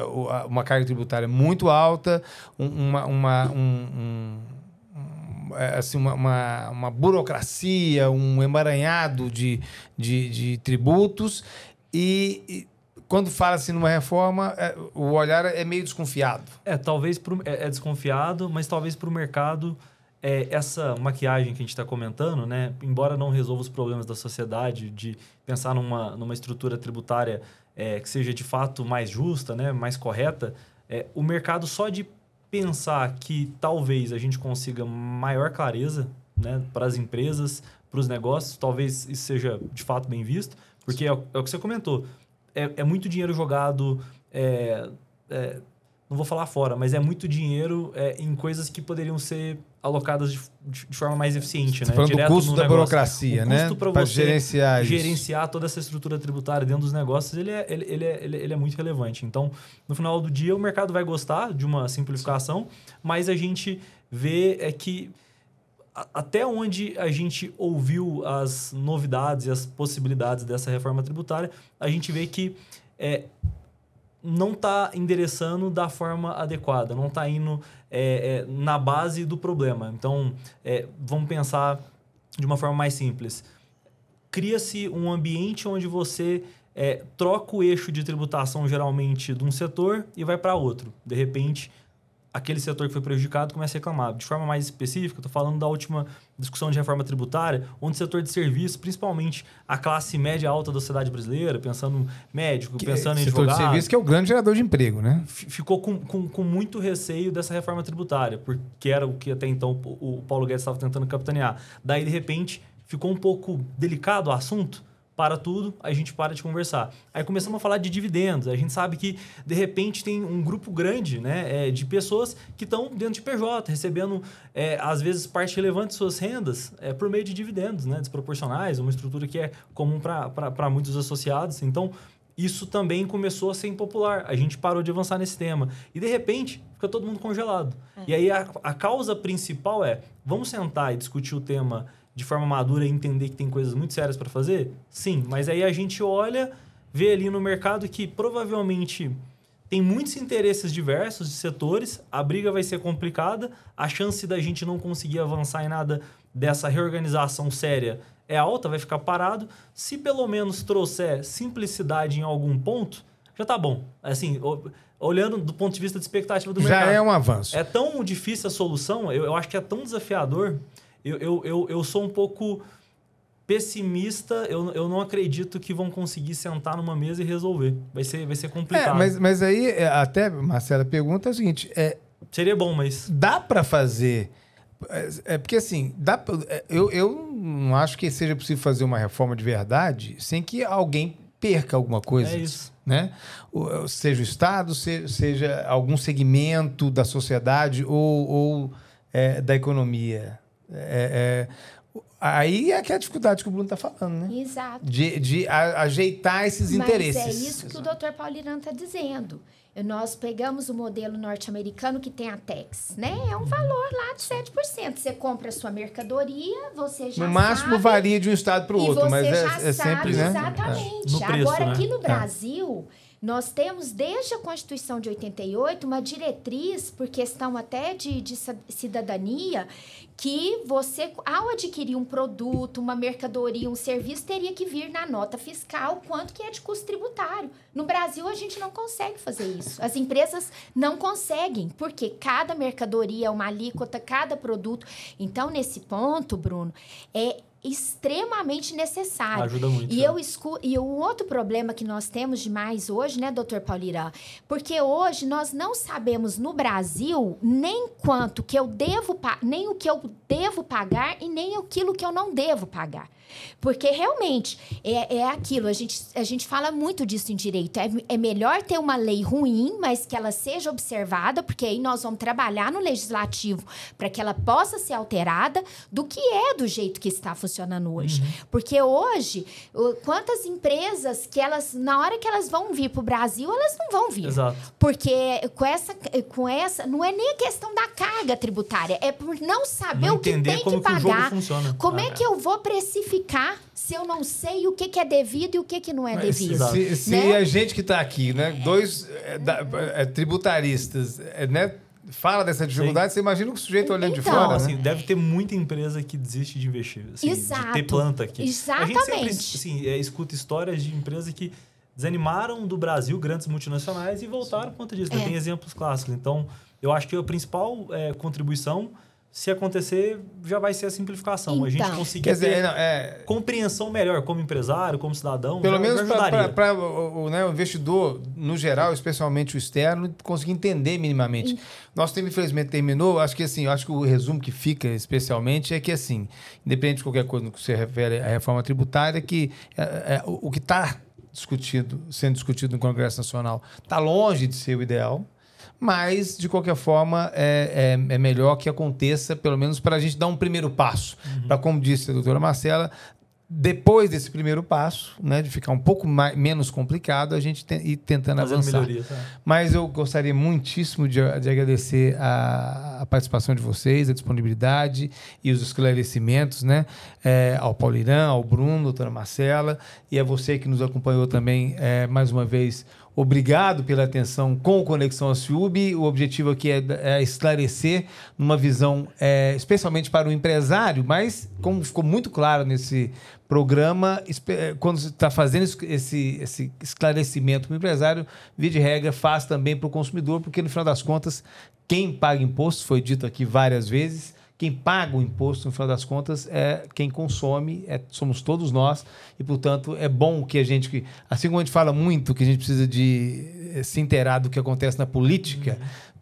Uma carga tributária muito alta, uma, uma um, um é, assim, uma, uma, uma, burocracia, um emaranhado de, de, de tributos. E, quando fala assim numa reforma, é, o olhar é meio desconfiado. É, talvez pro, é, é desconfiado, mas talvez para o mercado é, essa maquiagem que a gente está comentando, né, embora não resolva os problemas da sociedade, de pensar numa, numa estrutura tributária é, que seja de fato mais justa, né, mais correta, é, o mercado só de pensar que talvez a gente consiga maior clareza né, para as empresas, para os negócios, talvez isso seja de fato bem visto, porque é, é o que você comentou é, é muito dinheiro jogado. É, é, não vou falar fora, mas é muito dinheiro é, em coisas que poderiam ser alocadas de, de forma mais eficiente, né? Falando Direto do custo da negócio. burocracia, o né? para você gerenciar, gerenciar toda essa estrutura tributária dentro dos negócios, ele é, ele, ele, é, ele, é muito relevante. Então, no final do dia, o mercado vai gostar de uma simplificação, mas a gente vê é que até onde a gente ouviu as novidades e as possibilidades dessa reforma tributária, a gente vê que é, não está endereçando da forma adequada, não está indo é, é, na base do problema. Então, é, vamos pensar de uma forma mais simples. Cria-se um ambiente onde você é, troca o eixo de tributação geralmente de um setor e vai para outro. De repente, aquele setor que foi prejudicado começa a reclamar. De forma mais específica, estou falando da última discussão de reforma tributária, onde o setor de serviços, principalmente a classe média alta da sociedade brasileira, pensando médico, que, pensando em advogado... Setor de serviços que é o grande gerador de emprego, né? Ficou com, com, com, muito receio dessa reforma tributária, porque era o que até então o Paulo Guedes estava tentando capitanear. Daí, de repente, ficou um pouco delicado o assunto, para tudo, a gente para de conversar. Aí começamos a falar de dividendos. A gente sabe que, de repente, tem um grupo grande né, é, de pessoas que estão dentro de PJ, recebendo, é, às vezes, parte relevante de suas rendas é, por meio de dividendos né, desproporcionais, uma estrutura que é comum para muitos associados. Então, isso também começou a ser impopular. A gente parou de avançar nesse tema. E, de repente, fica todo mundo congelado. É. E aí, a, a causa principal é, vamos sentar e discutir o tema de forma madura e entender que tem coisas muito sérias para fazer? Sim, mas aí a gente olha, vê ali no mercado que provavelmente tem muitos interesses diversos de setores, a briga vai ser complicada, a chance da gente não conseguir avançar em nada dessa reorganização séria é alta, vai ficar parado. Se pelo menos trouxer simplicidade em algum ponto, já tá bom. Assim, olhando do ponto de vista de expectativa do Já mercado. é um avanço. É tão difícil a solução, eu, eu acho que é tão desafiador. Eu, eu, eu, eu sou um pouco pessimista, eu, eu não acredito que vão conseguir sentar numa mesa e resolver. Vai ser, vai ser É, complicado. mas, mas aí, é, até, Marcela, pergunta é o seguinte: é, Seria bom, mas. dá para fazer. É, é porque assim, dá pra- é, eu, eu não acho que seja possível fazer uma reforma de verdade sem que alguém perca alguma coisa. É isso. Né? Seja o Estado, se- seja algum segmento da sociedade ou, ou, é, da economia. É, é, aí é que é a dificuldade que o Bruno está falando, né? Exato. De, de a- ajeitar esses Mas interesses. é isso que o Dr. Paulirano está dizendo. E Nós pegamos o modelo norte-americano que tem a tax, né? É um valor lá de 7%. Você compra a sua mercadoria, você já No máximo sabe, varia de um estado para o outro, mas é, já é sempre, sabe né? exatamente. No preço, Agora, né? aqui no É. Nós temos, desde a Constituição de 88, uma diretriz, por questão até de, de cidadania, que você, ao adquirir um produto, uma mercadoria, um serviço, teria que vir na nota fiscal quanto que é de custo tributário. No Brasil, a gente não consegue fazer isso. As empresas não conseguem, porque cada mercadoria é uma alíquota, cada produto. Então, nesse ponto, Bruno, é extremamente necessário. Ajuda muito, E né? eu escu e o outro problema que nós temos demais hoje, né, doutor Paulirã? Porque hoje nós não sabemos no Brasil nem quanto que eu devo, nem o que eu devo pagar e nem aquilo que eu não devo pagar. Porque realmente é, é aquilo, a gente, a gente fala muito disso em direito. É, é melhor ter uma lei ruim, mas que ela seja observada, porque aí nós vamos trabalhar no legislativo para que ela possa ser alterada, do que é do jeito que está funcionando hoje. Porque hoje, quantas empresas que elas, na hora que elas vão vir para o Brasil, elas não vão vir. Exato. Porque com essa, com essa, não é nem a questão da carga tributária, é por não saber Não o que tem que que o jogo pagar. funciona. Como é Ah, que eu vou precificar se eu não sei o que, que é devido e o que, que não é Mas devido? Se, se Né? a gente que está aqui, né, dois é, da- é, tributaristas, é, né, fala dessa dificuldade, você imagina o sujeito olhando de Então, fora, Não, né? assim, deve ter muita empresa que desiste de investir. Assim, De Exato. ter planta aqui. A gente sempre Exatamente. assim, é, escuta histórias de empresas que desanimaram do Brasil, grandes multinacionais, e voltaram por conta disso. né? É. Tem exemplos clássicos. Então, eu acho que a principal é, contribuição, se acontecer, já vai ser a simplificação. a gente Então. conseguir Quer dizer, ter não, é, compreensão melhor como empresário, como cidadão. pelo já- menos para o, né, o investidor, no geral, especialmente o externo, conseguir entender minimamente. Nosso tempo, infelizmente, terminou. Acho que assim, acho que o resumo que fica, especialmente, é que assim, independente de qualquer coisa no que se refere à reforma tributária, que é, é, o, o que está discutido, sendo discutido no Congresso Nacional, está longe de ser o ideal. Mas, de qualquer forma, é, é, é melhor que aconteça, pelo menos para a gente dar um primeiro passo. Para, como disse a doutora Marcela, depois desse primeiro passo, né, de ficar um pouco mais, menos complicado, a gente te, ir tentando Fazendo avançar. melhorias. né? Mas eu gostaria muitíssimo de, de agradecer a, a participação de vocês, a disponibilidade e os esclarecimentos, né? É, ao Paulirã, ao Bruno, doutora Marcela, e a você que nos acompanhou também, é, mais uma vez, obrigado pela atenção com o Conexão Aciub. O objetivo aqui é, é esclarecer numa visão, é, especialmente para o empresário, mas como ficou muito claro nesse programa, eh, quando você está fazendo es- esse, esse esclarecimento para o empresário, via de regra, faz também para o consumidor, porque no final das contas, quem paga imposto, foi dito aqui várias vezes, quem paga o imposto, no final das contas, é quem consome, é- somos todos nós, e, portanto, é bom que a gente, que- assim como a gente fala muito que a gente precisa de eh, se inteirar do que acontece na política,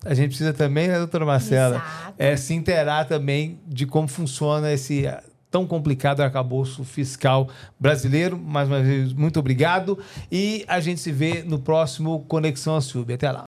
a gente precisa também, né, doutora Marcela, Exato. é, se inteirar também de como funciona esse ah, tão complicado arcabouço fiscal brasileiro. Mais uma vez, muito obrigado. E a gente se vê no próximo Conexão Açúcar. Até lá.